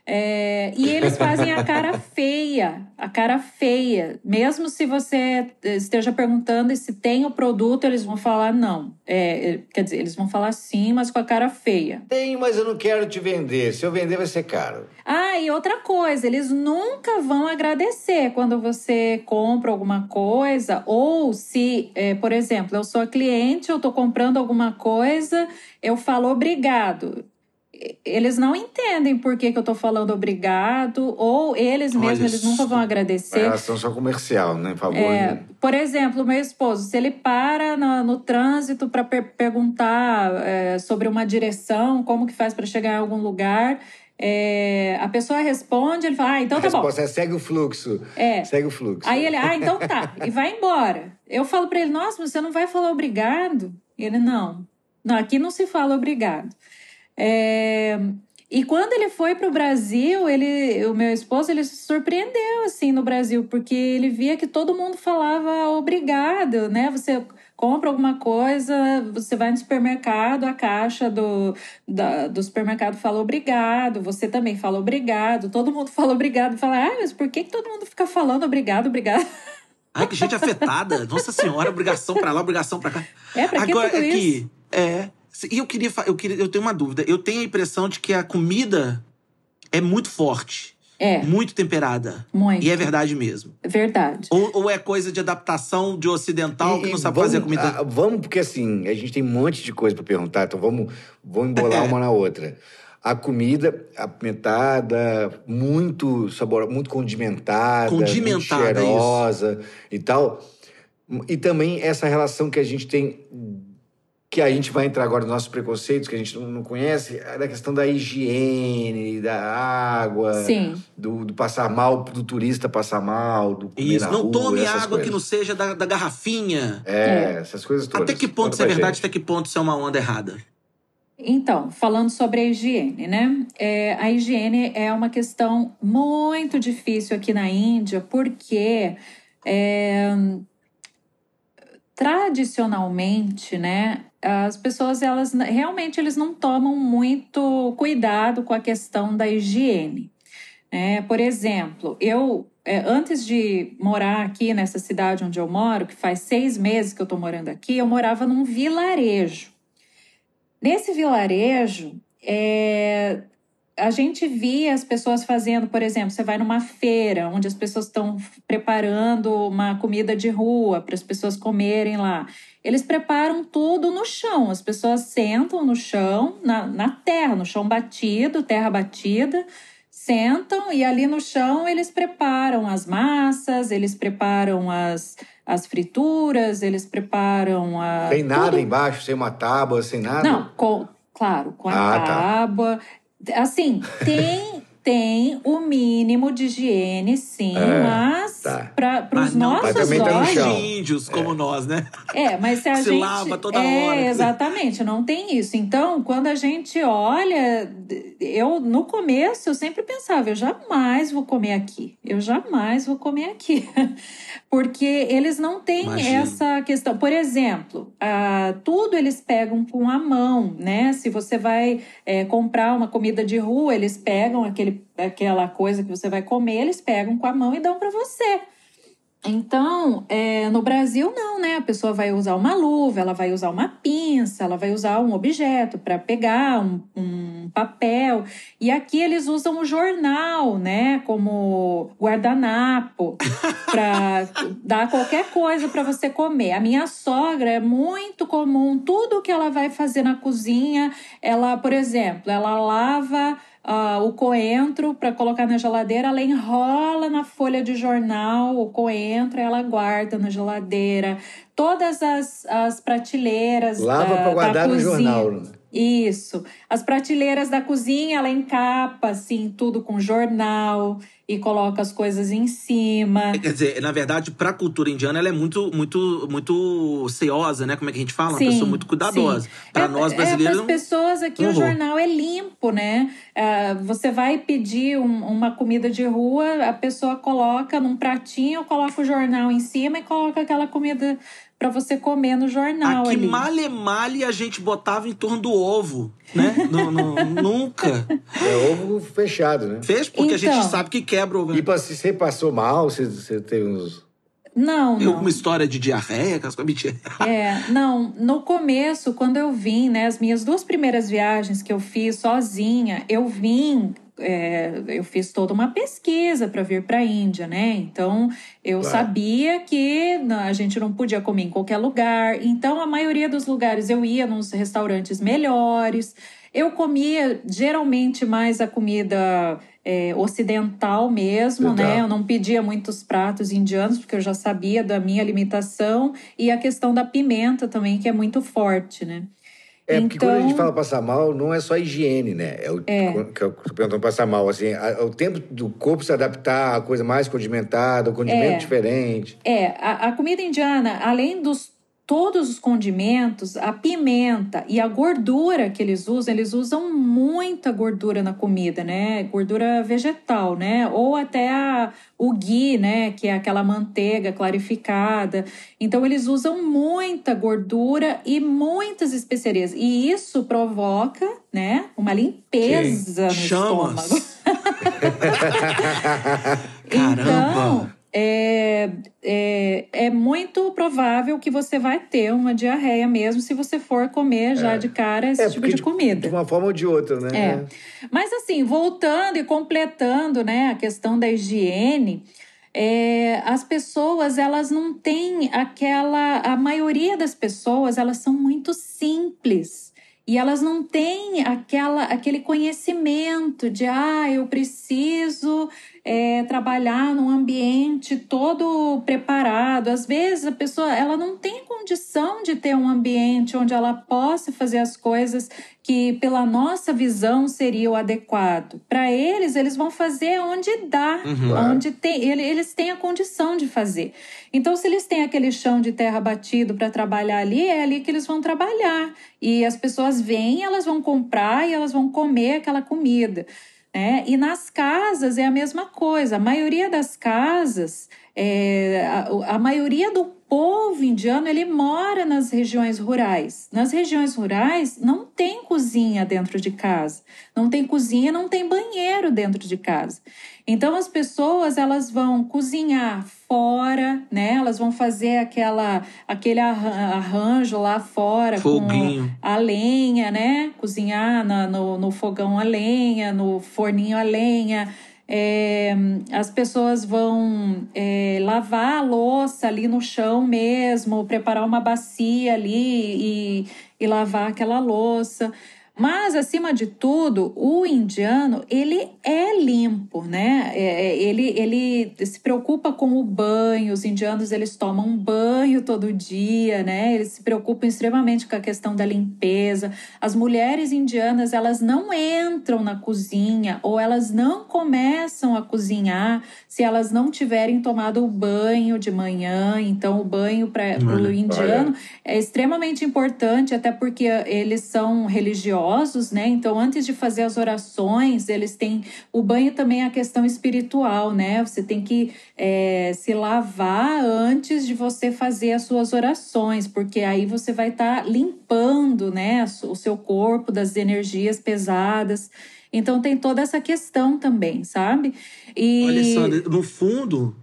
É, e eles fazem a cara feia, a cara feia. Mesmo se você esteja perguntando se tem o produto, eles vão falar não. É, quer dizer, eles vão falar sim, mas com a cara feia. Tenho, mas eu não quero te vender. Se eu vender, vai ser caro. Ah, e outra coisa, eles nunca vão agradecer quando você compra alguma coisa, ou se, eh, por exemplo, eu sou a cliente, eu estou comprando alguma coisa, eu falo obrigado. Eles não entendem por que, que eu estou falando obrigado, ou eles mesmos, eles nunca vão É agradecer. relação só comercial, né? Favor É, por exemplo, meu esposo, se ele para no, no trânsito para perguntar é, sobre uma direção, como que faz para chegar em algum lugar, é, a pessoa responde, ele fala, ah, então A tá bom. é segue o fluxo. É. Segue o fluxo. Aí ele, ah, então tá, e vai embora. Eu falo para ele, nossa, mas você não vai falar obrigado? Ele, não. Não, aqui não se fala obrigado. É, E quando ele foi para o Brasil, ele, o meu esposo, ele se surpreendeu assim no Brasil, porque ele via que todo mundo falava obrigado, né? Você compra alguma coisa, você vai no supermercado, a caixa do, da- do supermercado fala obrigado, você também fala obrigado, todo mundo fala obrigado. Fala, ah, mas por que, que todo mundo fica falando obrigado, obrigado? Ai, que gente afetada. Nossa senhora, obrigação pra lá, obrigação pra cá. É, pra que Agora, tudo é isso? que. É. E eu queria, eu queria. Eu tenho uma dúvida. Eu tenho a impressão de que a comida é muito forte, É, muito temperada. muito. E é verdade mesmo. Verdade. Ou, ou é coisa de adaptação de ocidental que E- não e sabe vamos, fazer a comida. ah, vamos, porque assim, a gente tem um monte de coisa para perguntar, então vamos, vamos embolar uma na outra. A comida apimentada, muito sabor, muito condimentada, Condimentada, muito cheirosa e tal. E também essa relação que a gente tem, que a gente vai entrar agora nos nossos preconceitos, que a gente não conhece, é da questão da higiene, da água, Sim. do, do passar mal, do turista passar mal, do comer Isso, na não rua, tome essas água que coisas. não seja da, da garrafinha. É, essas coisas todas. Até que ponto Conta isso é verdade, gente. até que ponto isso é uma onda errada? Então, falando sobre a higiene, né? É, a higiene é uma questão muito difícil aqui na Índia, porque é, tradicionalmente, né, as pessoas elas realmente eles não tomam muito cuidado com a questão da higiene. né? por exemplo, eu é, antes de morar aqui nessa cidade onde eu moro, que faz seis meses que eu estou morando aqui, eu morava num vilarejo. Nesse vilarejo, é, a gente via as pessoas fazendo, por exemplo, você vai numa feira onde as pessoas estão preparando uma comida de rua para as pessoas comerem lá. Eles preparam tudo no chão. As pessoas sentam no chão, na, na terra, no chão batido, terra batida, sentam e ali no chão eles preparam as massas, eles preparam as, as frituras, eles preparam a. Sem nada tudo. embaixo, sem uma tábua, sem nada? Não, com, claro, com a Ah, tá. Assim, tem, tem o mínimo de higiene, sim, mas tá. para Mas os não nossos Mas também tá no olhos. chão. índios como nós, né? É, mas se a Se gente. lava toda é, hora. exatamente, não tem isso. Então, quando a gente olha, eu no começo eu sempre pensava, eu jamais vou comer aqui. Eu jamais vou comer aqui. Porque eles não têm Imagino. essa questão. Por exemplo, ah, tudo eles pegam com a mão, né? Se você vai é, comprar uma comida de rua, eles pegam aquele, aquela coisa que você vai comer, eles pegam com a mão e dão para você. Então, é, no Brasil, não, né? A pessoa vai usar uma luva, ela vai usar uma pinça, ela vai usar um objeto para pegar um, um papel. E aqui eles usam o jornal, né? Como guardanapo, para dar qualquer coisa para você comer. A minha sogra é muito comum, tudo que ela vai fazer na cozinha, ela, por exemplo, ela lava ah, o coentro para colocar na geladeira, ela enrola na folha de jornal o coentro, ela guarda na geladeira. Todas as, as prateleiras Lava para da guardar no jornal. né? Isso. As prateleiras da cozinha, ela encapa assim tudo com jornal e coloca as coisas em cima. Quer dizer, na verdade, pra cultura indiana, ela é muito, muito, muito ceosa, né? Como é que a gente fala? Uma Sim, pessoa muito cuidadosa. Pra É- nós É, brasileiros, para as pessoas aqui o jornal é limpo, né? Ah, você vai pedir um- uma comida de rua, a pessoa coloca num pratinho, coloca o jornal em cima e coloca aquela comida para você comer no jornal aqui ali. male male a gente botava em torno do ovo, né? No- no- nunca. É ovo fechado, né? Fez porque a gente Então. sabe que quebra o ovo. E pra, se você passou mal, você, você teve uns. Não, Tem não. alguma história de diarreia, aquelas coisas. É, não, no começo, quando eu vim, né, as minhas duas primeiras viagens que eu fiz sozinha, eu vim, é, eu fiz toda uma pesquisa para vir para a Índia, né? Então, eu Claro. sabia que a gente não podia comer em qualquer lugar. Então, a maioria dos lugares eu ia nos restaurantes melhores. Eu comia geralmente mais a comida é, ocidental mesmo, Legal. né? Eu não pedia muitos pratos indianos, porque eu já sabia da minha limitação. E a questão da pimenta também, que é muito forte, né? É, porque quando a gente Então- fala passar mal, não é só higiene, né? É o que eu tô perguntando passar mal, assim, a- o tempo do corpo se adaptar a coisa mais condimentada, o condimento É. diferente. É, a, a comida indiana, além dos todos os condimentos, a pimenta e a gordura que eles usam, eles usam muita gordura na comida, né? Gordura vegetal, né? Ou até a, o ghee, né? Que é aquela manteiga clarificada. Então, eles usam muita gordura e muitas especiarias. E isso provoca, né? Uma limpeza no Chamas. estômago. Caramba! Então, é, é, é muito provável que você vai ter uma diarreia mesmo se você for comer já de cara esse É, tipo de comida. De uma forma ou de outra, né? É. Mas assim, voltando e completando né, a questão da higiene, é, as pessoas elas não têm aquela. A maioria das pessoas elas são muito simples. E elas não têm aquela, aquele conhecimento de, ah, eu preciso é, trabalhar num ambiente todo preparado. Às vezes a pessoa ela não tem condição de ter um ambiente onde ela possa fazer as coisas que, pela nossa visão, seria o adequado. Para eles, eles vão fazer onde dá, Uhum. onde tem, ele- eles têm a condição de fazer. Então, se eles têm aquele chão de terra batido para trabalhar ali, é ali que eles vão trabalhar. E as pessoas vêm, elas vão comprar e elas vão comer aquela comida. Né? E nas casas é a mesma coisa. A maioria das casas é, a, a maioria do povo indiano ele mora nas regiões rurais. Nas regiões rurais não tem cozinha dentro de casa, não tem cozinha, não tem banheiro dentro de casa. Então as pessoas elas vão cozinhar fora, né? Elas vão fazer aquela aquele arranjo lá fora Foguinho. com a lenha, né? Cozinhar na, no, no fogão a lenha, no forninho a lenha. É, as pessoas vão é, lavar a louça ali no chão mesmo, preparar uma bacia ali e, e lavar aquela louça. Mas, acima de tudo, o indiano, ele é limpo, né? É, é, ele, ele se preocupa com o banho. Os indianos, eles tomam banho todo dia, né? Eles se preocupam extremamente com a questão da limpeza. As mulheres indianas, elas não entram na cozinha ou elas não começam a cozinhar se elas não tiverem tomado o banho de manhã. Então, o banho para o indiano é extremamente importante, até porque eles são religiosos religiosos, né? Então, antes de fazer as orações, eles têm. O banho também é a questão espiritual, né? Você tem que é, se lavar antes de você fazer as suas orações, porque aí você vai estar tá limpando, né? O seu corpo das energias pesadas. Então, tem toda essa questão também, sabe? E... Alessandra, no fundo.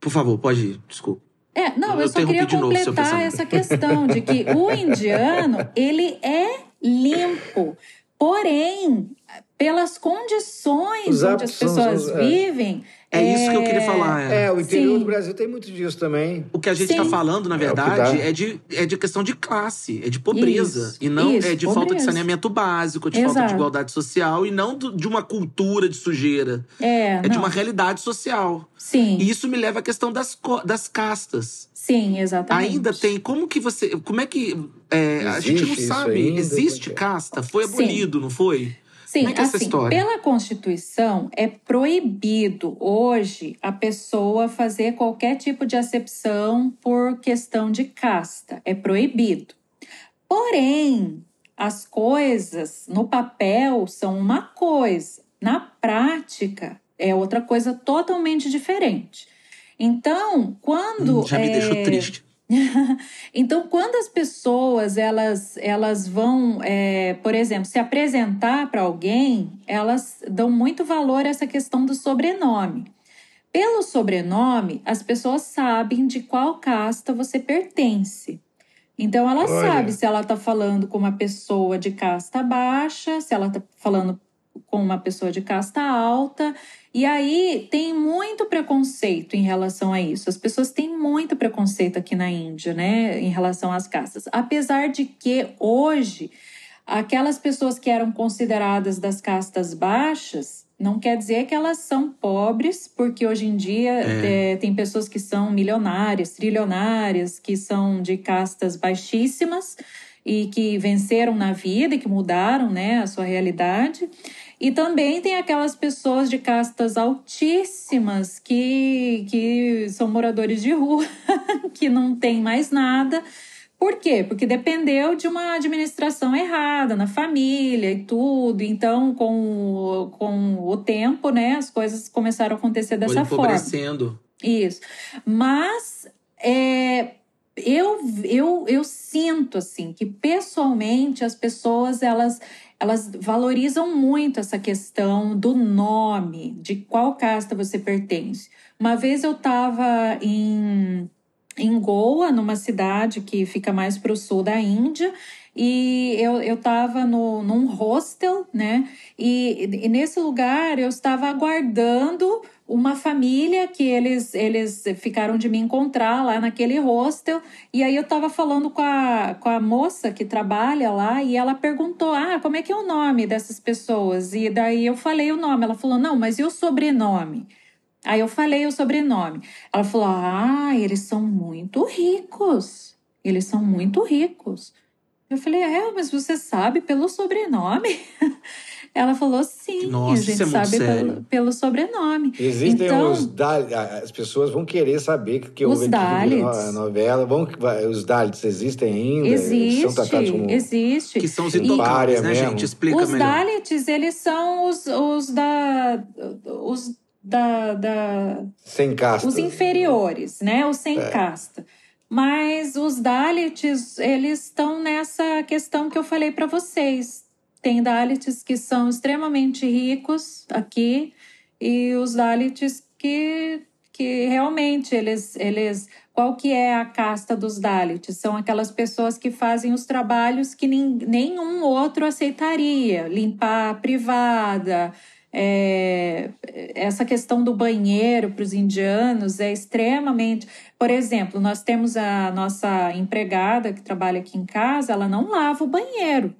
Por favor, pode ir, desculpa. É, não, eu, eu só queria completar essa questão de que o indiano, ele é limpo. Porém, pelas condições onde as pessoas são, é. vivem. É, é, isso que eu queria falar. É, é o interior Sim. do Brasil tem muito disso também. O que a gente está falando, na é verdade, é, é, de, é de questão de classe, é de pobreza. Isso, e não isso, é de pobreza. falta de saneamento básico, de Exato. falta de igualdade social e não de uma cultura de sujeira. É, é de uma realidade social. Sim. E isso me leva à questão das, das castas. Sim, exatamente. Ainda tem. Como que você. Como é que. É, a gente não sabe. Ainda, existe casta? Foi abolido, Sim. não foi? Sim, é, é assim, pela Constituição é proibido hoje a pessoa fazer qualquer tipo de acepção por questão de casta. É proibido. Porém, as coisas no papel são uma coisa, na prática é outra coisa totalmente diferente. Então, quando. Hum, já me é... deixou triste. então, quando as pessoas elas, elas vão, é, por exemplo, se apresentar para alguém, elas dão muito valor a essa questão do sobrenome. Pelo sobrenome, as pessoas sabem de qual casta você pertence. Então, ela Olha. sabe se ela está falando com uma pessoa de casta baixa, se ela está falando com uma pessoa de casta alta. E aí tem muito preconceito em relação a isso. As pessoas têm muito preconceito aqui na Índia, né, em relação às castas. Apesar de que hoje aquelas pessoas que eram consideradas das castas baixas não quer dizer que elas são pobres, porque hoje em dia é. É, tem pessoas que são milionárias, trilionárias, que são de castas baixíssimas e que venceram na vida e que mudaram né, a sua realidade. E também tem aquelas pessoas de castas altíssimas que, que são moradores de rua, que não tem mais nada. Por quê? Porque dependeu de uma administração errada na família e tudo. Então, com, com o tempo, né, as coisas começaram a acontecer dessa Foi forma. Isso. Mas é, eu, eu, eu sinto assim que pessoalmente as pessoas elas elas valorizam muito essa questão do nome, de qual casta você pertence. Uma vez eu estava em, em Goa, numa cidade que fica mais para o sul da Índia, e eu, eu no, num hostel, né? E, e nesse lugar eu estava aguardando uma família que eles, eles ficaram de me encontrar lá naquele hostel. E aí eu tava falando com a, com a moça que trabalha lá e ela perguntou: Ah, como é que é o nome dessas pessoas? E daí eu falei o nome. Ela falou: Não, mas e o sobrenome? Aí eu falei o sobrenome. Ela falou: Ah, eles são muito ricos. Eles são muito ricos. Eu falei: É, mas você sabe pelo sobrenome? Ela falou sim, Nossa, a gente é sabe pelo, pelo, sobrenome. Existem então, os Dalits, as pessoas vão querer saber que houve os Dalits. a novela. Vão, os Dalits existem ainda? Existe, são tratados como... existe. Que são os intocáveis, né, mesmo. gente? Explica os melhor. Dalits, eles são os, os da... Os da, da Sem casta. os inferiores, né? Os sem É. casta. Mas os Dalits, eles estão nessa questão que eu falei para vocês. Tem Dalits que são extremamente ricos aqui e os Dalits que, que realmente eles, eles qual que é a casta dos Dalits? São aquelas pessoas que fazem os trabalhos que nin- nenhum outro aceitaria, limpar a privada, é, essa questão do banheiro para os indianos é extremamente. Por exemplo, nós temos a nossa empregada que trabalha aqui em casa, ela não lava o banheiro.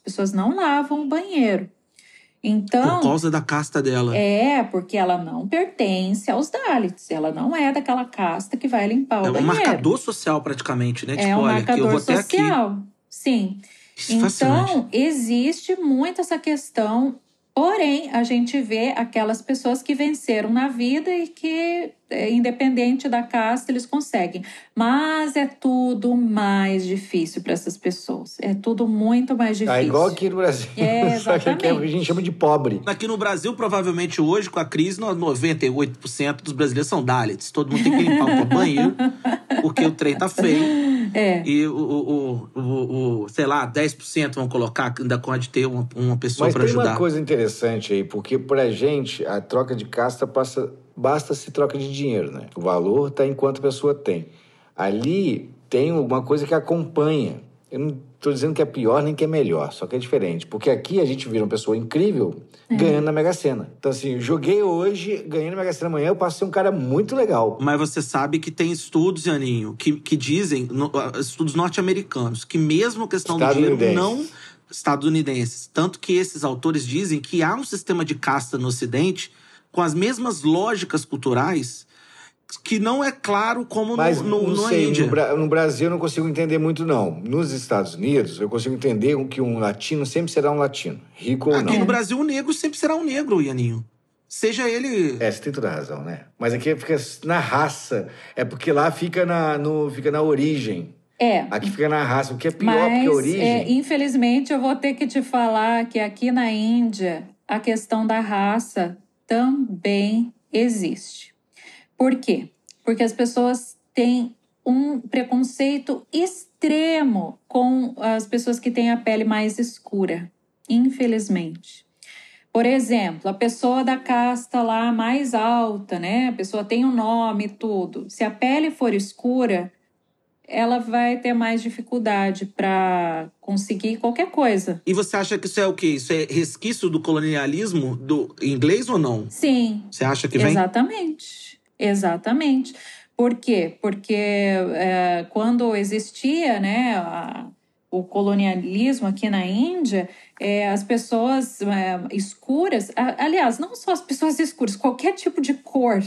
As pessoas não lavam o banheiro. Então. Por causa da casta dela. É, porque ela não pertence aos Dalits. Ela não é daquela casta que vai limpar o É um banheiro. marcador social, praticamente, né? É tipo, um olha, marcador social. Sim. Isso. Então, existe muito essa questão. Porém, a gente vê aquelas pessoas que venceram na vida e que, é, independente da casta, eles conseguem. Mas é tudo mais difícil para essas pessoas. É tudo muito mais difícil. Ah, igual aqui no Brasil. É, Só que aqui a gente chama de pobre. Aqui no Brasil, provavelmente hoje, com a crise, nós- 98% dos brasileiros são Dalits. Todo mundo tem que limpar o banheiro, porque o trem tá feio. É. E o, o, o, o- o, sei lá, 10% vão colocar, ainda pode ter uma, uma pessoa Mas para tem ajudar. uma coisa interessante aí, porque pra gente a troca de casta passa, basta se troca de dinheiro, né? O valor está enquanto a pessoa tem. Ali tem alguma coisa que acompanha. Eu não estou dizendo que é pior nem que é melhor, só que é diferente. Porque aqui a gente vira uma pessoa incrível É. ganhando na Mega Sena. Então, assim, eu joguei hoje, ganhei na Mega Sena amanhã, eu passo a ser um cara muito legal. Mas você sabe que tem estudos, Janinho, que, que dizem, no- ah, estudos norte-americanos, que mesmo a questão do dinheiro não. Estadunidenses. Tanto que esses autores dizem que há um sistema de casta no Ocidente com as mesmas lógicas culturais que não é claro como Mas no, no, não na sei, Índia. no, Bra- no Brasil eu não consigo entender muito, não. Nos Estados Unidos, eu consigo entender que um latino sempre será um latino, rico ou Aqui não. no Brasil, o negro sempre será um negro, Ianinho. Seja ele. É, você tem toda a razão, né? Mas aqui fica na raça. É porque lá fica na, no, fica na origem. É. Aqui fica na raça, o que é pior Mas, porque a origem. é, infelizmente, eu vou ter que te falar que aqui na Índia a questão da raça também existe. Por quê? Porque as pessoas têm um preconceito extremo com as pessoas que têm a pele mais escura, infelizmente. Por exemplo, a pessoa da casta lá mais alta, né? A pessoa tem um nome e tudo. Se a pele for escura, ela vai ter mais dificuldade para conseguir qualquer coisa. E você acha que isso é o quê? Isso é resquício do colonialismo do inglês ou não? Sim, Você acha que vem? exatamente. Exatamente. Por quê? Porque é, quando existia né, a- o colonialismo aqui na Índia, é, as pessoas é, escuras, a- aliás, não só as pessoas escuras, qualquer tipo de cor,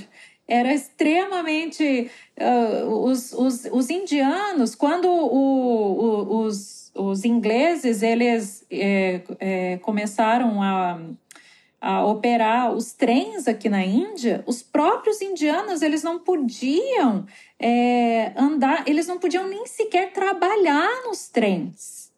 era extremamente. ah, os, os, os indianos, quando o- o- os, os ingleses eles é, é, começaram a a operar os trens aqui na Índia, os próprios indianos eles não podiam é, andar, eles não podiam nem sequer trabalhar nos trens.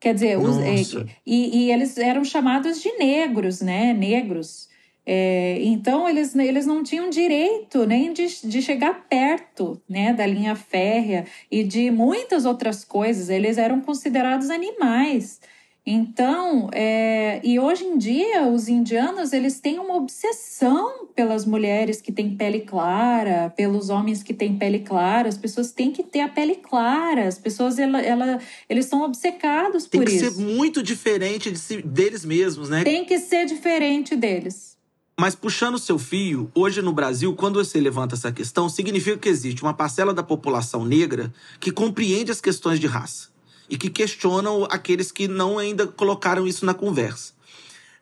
Quer dizer, os- é, e, e eles eram chamados de negros, né? Negros. É, então eles, eles não tinham direito nem de, de chegar perto né, da linha férrea e de muitas outras coisas. Eles eram considerados animais. Então, é, e hoje em dia, os indianos, eles têm uma obsessão pelas mulheres que têm pele clara, pelos homens que têm pele clara. As pessoas têm que ter a pele clara. As pessoas, ela, ela, eles são obcecados Tem por que isso. ser muito diferente de si- deles mesmos, né? Tem que ser diferente deles. Mas puxando o seu fio, hoje no Brasil, quando você levanta essa questão, significa que existe uma parcela da população negra que compreende as questões de raça e que questionam aqueles que não ainda colocaram isso na conversa.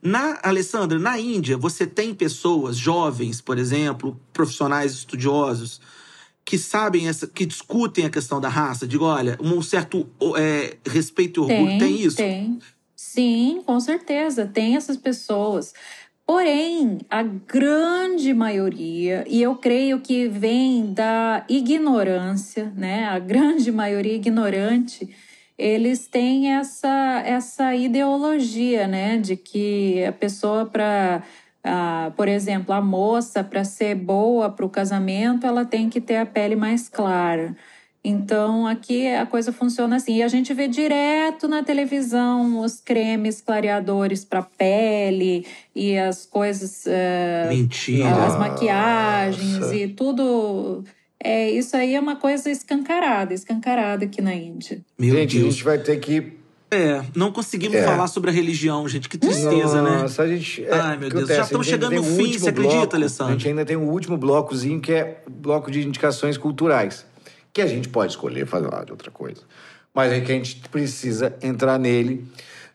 Na Alessandra, na Índia, você tem pessoas jovens, por exemplo, profissionais estudiosos que sabem essa, que discutem a questão da raça, digo, olha, um certo é, respeito e orgulho, tem, isso? Tem. Sim, com certeza, tem essas pessoas. Porém, a grande maioria, e eu creio que vem da ignorância, né? A grande maioria ignorante, eles têm essa, essa ideologia, né? De que a pessoa, para ah, por exemplo, a moça, para ser boa para o casamento, ela tem que ter a pele mais clara. Então, aqui a coisa funciona assim. E a gente vê direto na televisão os cremes clareadores para pele e as coisas. eh, Mentira. as maquiagens Nossa. e tudo. É, isso aí é uma coisa escancarada, escancarada aqui na Índia. Meu gente, a Deus. gente vai ter que. É, não conseguimos É. falar sobre a religião, gente. Que tristeza, né? Nossa, a gente. é, Ai, meu Deus, acontece, já a estamos chegando no o fim, você acredita, bloco, Alessandro? A gente ainda tem o último blocozinho, que é o bloco de indicações culturais. Que a gente pode escolher falar de outra coisa. Mas é que a gente precisa entrar nele.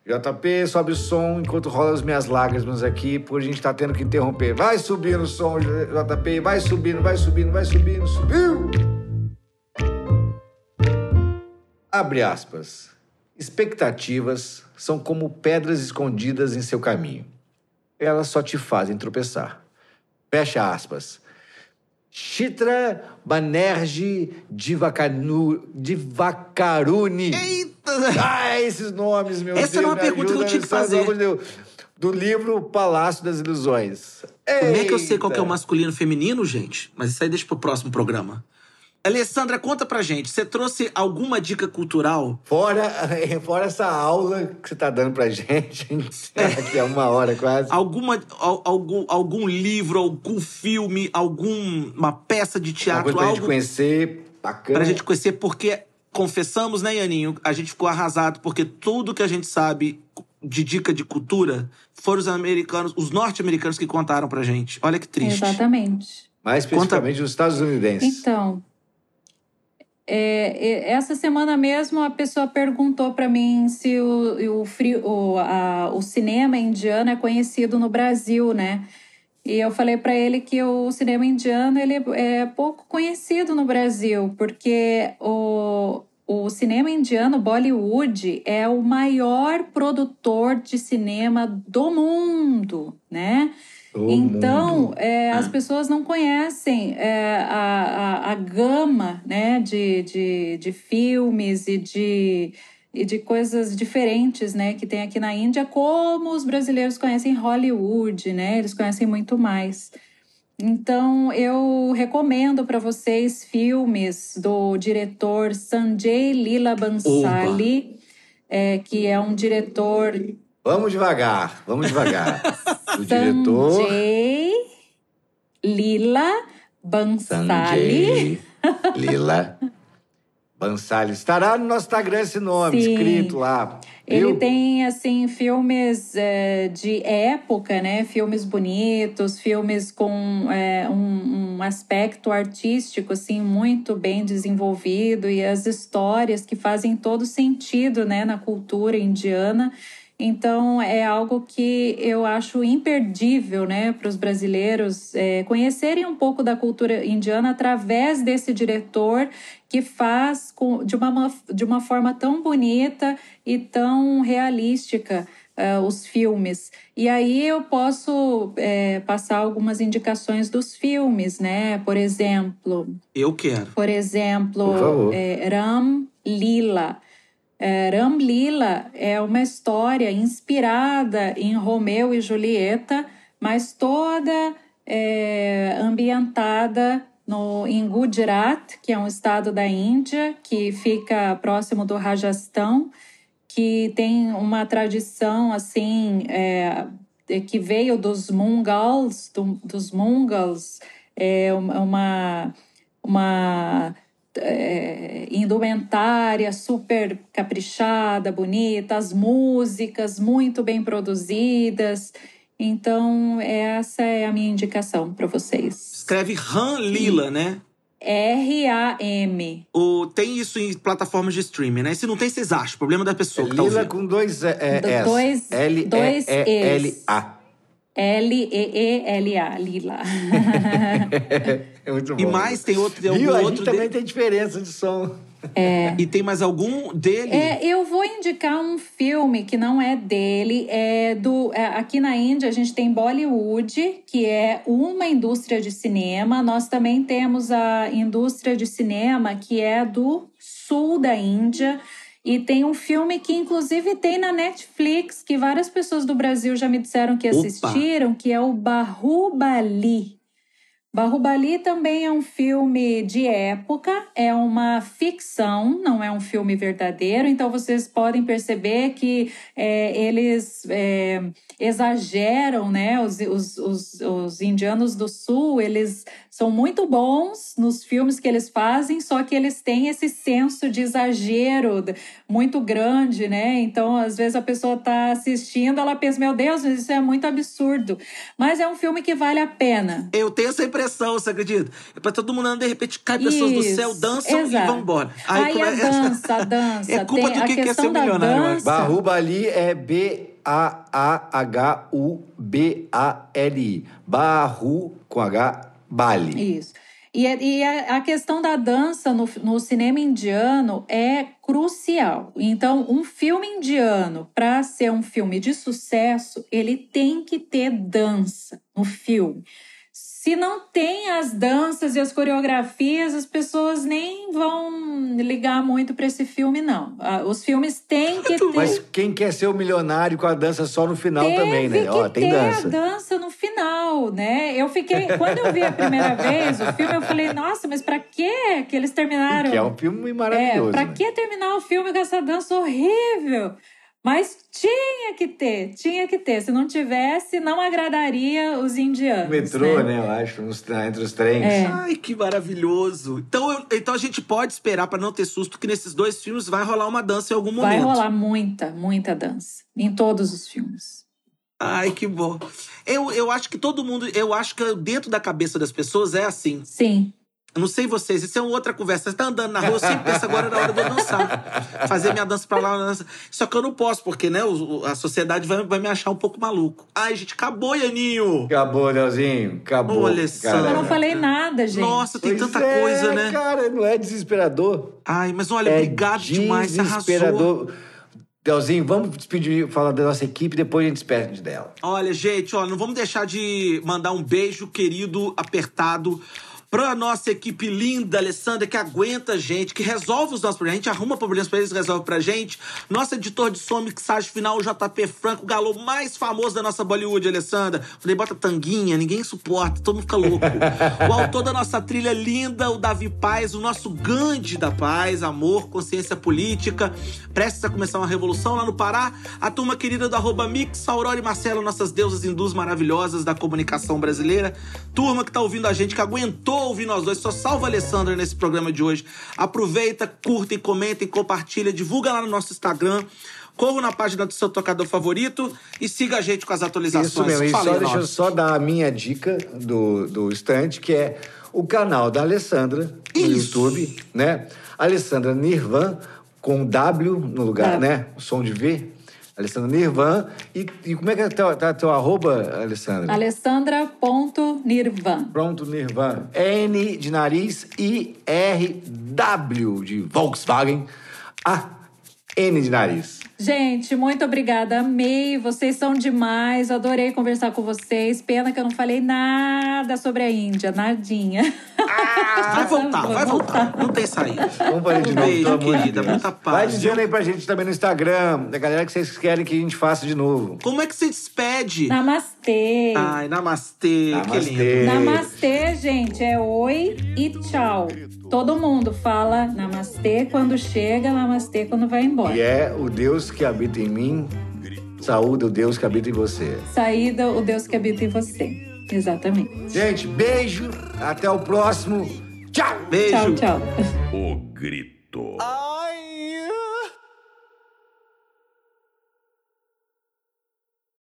JP, sobe o som enquanto rola as minhas lágrimas aqui, porque a gente tá tendo que interromper. Vai subindo o som, JP, vai subindo, vai subindo, vai subindo, subiu! Abre aspas. Expectativas são como pedras escondidas em seu caminho. Elas só te fazem tropeçar. Fecha aspas. Chitra Banerjee Divakaruni. Eita! Ah, esses nomes, meu Essa Deus. era uma me pergunta que eu ajuda, tinha que fazer. Do livro Palácio das Ilusões. Como é que eu sei qual que é o Eita. masculino e feminino, gente? Mas isso aí deixa pro próximo programa. Alessandra, conta pra gente. Você trouxe alguma dica cultural? Fora, fora essa aula que você tá dando pra gente, que é uma hora quase. Alguma, al- algum, algum livro, algum filme, alguma peça de teatro, coisa pra gente algo conhecer, bacana. pra gente conhecer, porque confessamos, né, Ianinho? A gente ficou arrasado porque tudo que a gente sabe de dica de cultura foram os americanos, os norte-americanos que contaram pra gente. Olha que triste. Exatamente. Mais especificamente dos Estados Unidos. Então, é, essa semana mesmo a pessoa perguntou para mim se o, o, frio, o, a- o cinema indiano é conhecido no Brasil, né? E eu falei para ele que o cinema indiano ele é pouco conhecido no Brasil, porque o, o cinema indiano, Bollywood, é o maior produtor de cinema do mundo, né? Do então, é, Ah. as pessoas não conhecem é, a, a, a gama né, de, de, de filmes e de, e de coisas diferentes né, que tem aqui na Índia, como os brasileiros conhecem Hollywood, né? Eles conhecem muito mais. Então, eu recomendo para vocês filmes do diretor Sanjay Leela Bansali, é, que é um diretor Vamos devagar, vamos devagar. o diretor. Sanjay Lila Bansali. Sanjay Lila Bansali. Estará no nosso Instagram esse nome, Sim. escrito lá. Ele tem, assim, filmes é, de época, né? Filmes bonitos, filmes com é, um, um aspecto artístico, assim, muito bem desenvolvido e as histórias que fazem todo sentido, né? Na cultura indiana. Então, é algo que eu acho imperdível, né? Para os brasileiros é, conhecerem um pouco da cultura indiana através desse diretor que faz com, de, uma, de uma forma tão bonita e tão realística uh, os filmes. E aí eu posso é, passar algumas indicações dos filmes, né? Por exemplo, Eu quero. por exemplo, Por favor. é, Ram Lila. É, Ram Lila é uma história inspirada em Romeu e Julieta, mas toda é, ambientada no, em Gujarat, que é um estado da Índia, que fica próximo do Rajastão, que tem uma tradição assim é, é, que veio dos Mongals, do- dos Mongols, é uma, uma é, indumentária super caprichada, bonita, as músicas muito bem produzidas. Então, essa é a minha indicação para vocês. Escreve Han Lila, né? R-A-M. O, tem isso em plataformas de streaming, né? Se não tem, vocês acham. Problema da pessoa que tá Lila ouvindo. com dois é, é, Do- S. dois- dois L-E-E-L-A. L-E-E-L-A, Lila. É muito bom. E mais, tem outro, tem Viu? algum A outro gente também dele? tem diferença de som. E tem mais algum dele? É, eu vou indicar um filme que não é dele, é do é, aqui na Índia a gente tem Bollywood, que é uma indústria de cinema. Nós também temos a indústria de cinema que é do sul da Índia E tem um filme que, inclusive, tem na Netflix, que várias pessoas do Brasil já me disseram que Opa. assistiram, que é o Bahubali. Bahubali também é um filme de época, é uma ficção, não é um filme verdadeiro, então vocês podem perceber que é, eles é, exageram, né? Os, os, os, os indianos do sul, eles são muito bons nos filmes que eles fazem, só que eles têm esse senso de exagero muito grande, né? Então, às vezes a pessoa está assistindo, ela pensa, meu Deus, isso é muito absurdo. Mas é um filme que vale a pena. Eu tenho essa impressão, você acredita? É pra todo mundo andando, de repente cai pessoas do Isso, céu, dançam exato. e vão embora. Aí, come- a dança, a dança. É culpa do a que quer ser milionário, dança. Bahubali é B-A-H-U-B-A-L-I. Barru com H, Bali. Isso. E, é- e a, a questão da dança no, no cinema indiano é crucial. Então, um filme indiano, para ser um filme de sucesso, ele tem que ter dança no filme. Se não tem as danças e as coreografias, as pessoas nem vão ligar muito para esse filme, não. Ah, Os filmes têm que ter. Mas quem quer ser o milionário com a dança só no final Teve também, né? que Ó, tem ter dança. a dança no final, né? Eu fiquei, quando eu vi a primeira vez o filme, eu falei, nossa, mas pra que que eles terminaram? Que é um filme É, maravilhoso. pra né? que terminar o filme com essa dança horrível? Mas tinha que ter, tinha que ter. Se não tivesse, não agradaria os indianos. Metrô, né? né? Eu acho, nos entre os trens. É. Ai, que maravilhoso. Então, eu- então a gente pode esperar, pra não ter susto, que nesses dois filmes vai rolar uma dança em algum Vai momento. rolar muita, muita dança. Em todos os filmes. Ai, que bom. Eu, eu acho que todo mundo. Eu acho que dentro da cabeça das pessoas é assim. Sim. Eu não sei vocês, isso é outra conversa. Você tá andando na rua, eu sempre penso agora na hora de eu dançar. Fazer minha dança pra lá. dança. Só que eu não posso, porque, né, a sociedade vai, vai me achar um pouco maluco. Ai, gente, acabou, Ianinho! Acabou, Leozinho. Acabou. Olha só. cara. Eu não falei nada, gente. Nossa, tem Pois tanta é, coisa, né? Cara, não é desesperador. Ai, mas olha, é obrigado demais, você arrasou. desesperador. Leozinho, vamos despedir, falar da nossa equipe, depois a gente despede dela. Olha, gente, ó, não vamos deixar de mandar um beijo querido, apertado. Pra nossa equipe linda, Alessandra, que aguenta a gente, que resolve os nossos problemas. A gente arruma problemas pra eles, resolve pra gente. Nosso editor de som, mixagem final, o JP Franco, o galô mais famoso da nossa Bollywood, Alessandra. Ele bota tanguinha, ninguém suporta, todo mundo fica louco. o autor da nossa trilha linda, o Davi Paz, o nosso Gandhi da paz, amor, consciência política. Prestes a começar uma revolução lá no Pará. A turma querida do arroba Mix, Aurora e Marcelo, nossas deusas hindus maravilhosas da comunicação brasileira. Turma que tá ouvindo a gente, que aguentou ouvir nós dois. Só salva a Alessandra nesse programa de hoje. Aproveita, curtem, comentem, compartilha, divulga lá no nosso Instagram. Corra na página do seu tocador favorito e siga a gente com as atualizações. Isso mesmo. E só, deixa eu só dar a minha dica do, do estante, que é o canal da Alessandra no Isso. YouTube, né? Alessandra Nirvan, com W no lugar, É. né? O som de V. Alessandra Nirvan. E, e como é que é teu, tá teu arroba, Alessandra? Alessandra.nirvan. Pronto, Nirvan. N de nariz e R W de Volkswagen. A N de nariz. Gente, muito obrigada. Amei. Vocês são demais. Adorei conversar com vocês. Pena que eu não falei nada sobre a Índia. Nadinha. Vai voltar, Vou vai voltar. Não tem saída. Vamos fazer de novo, beijo, querida. Deus. Muita paz, Vai dizendo aí pra gente também no Instagram, da galera que vocês querem que a gente faça de novo. Como é que você despede? Namastê. Ai, namastê. Que Namastê. lindo. Namastê, gente, é oi e tchau. Todo mundo fala namastê quando chega, namastê quando vai embora. E é o Deus que habita em mim, saúde o Deus que habita em você. Saída, o Deus que habita em você. Exatamente. Gente, beijo, até o próximo. Tchau! Beijo. Tchau, tchau. O grito.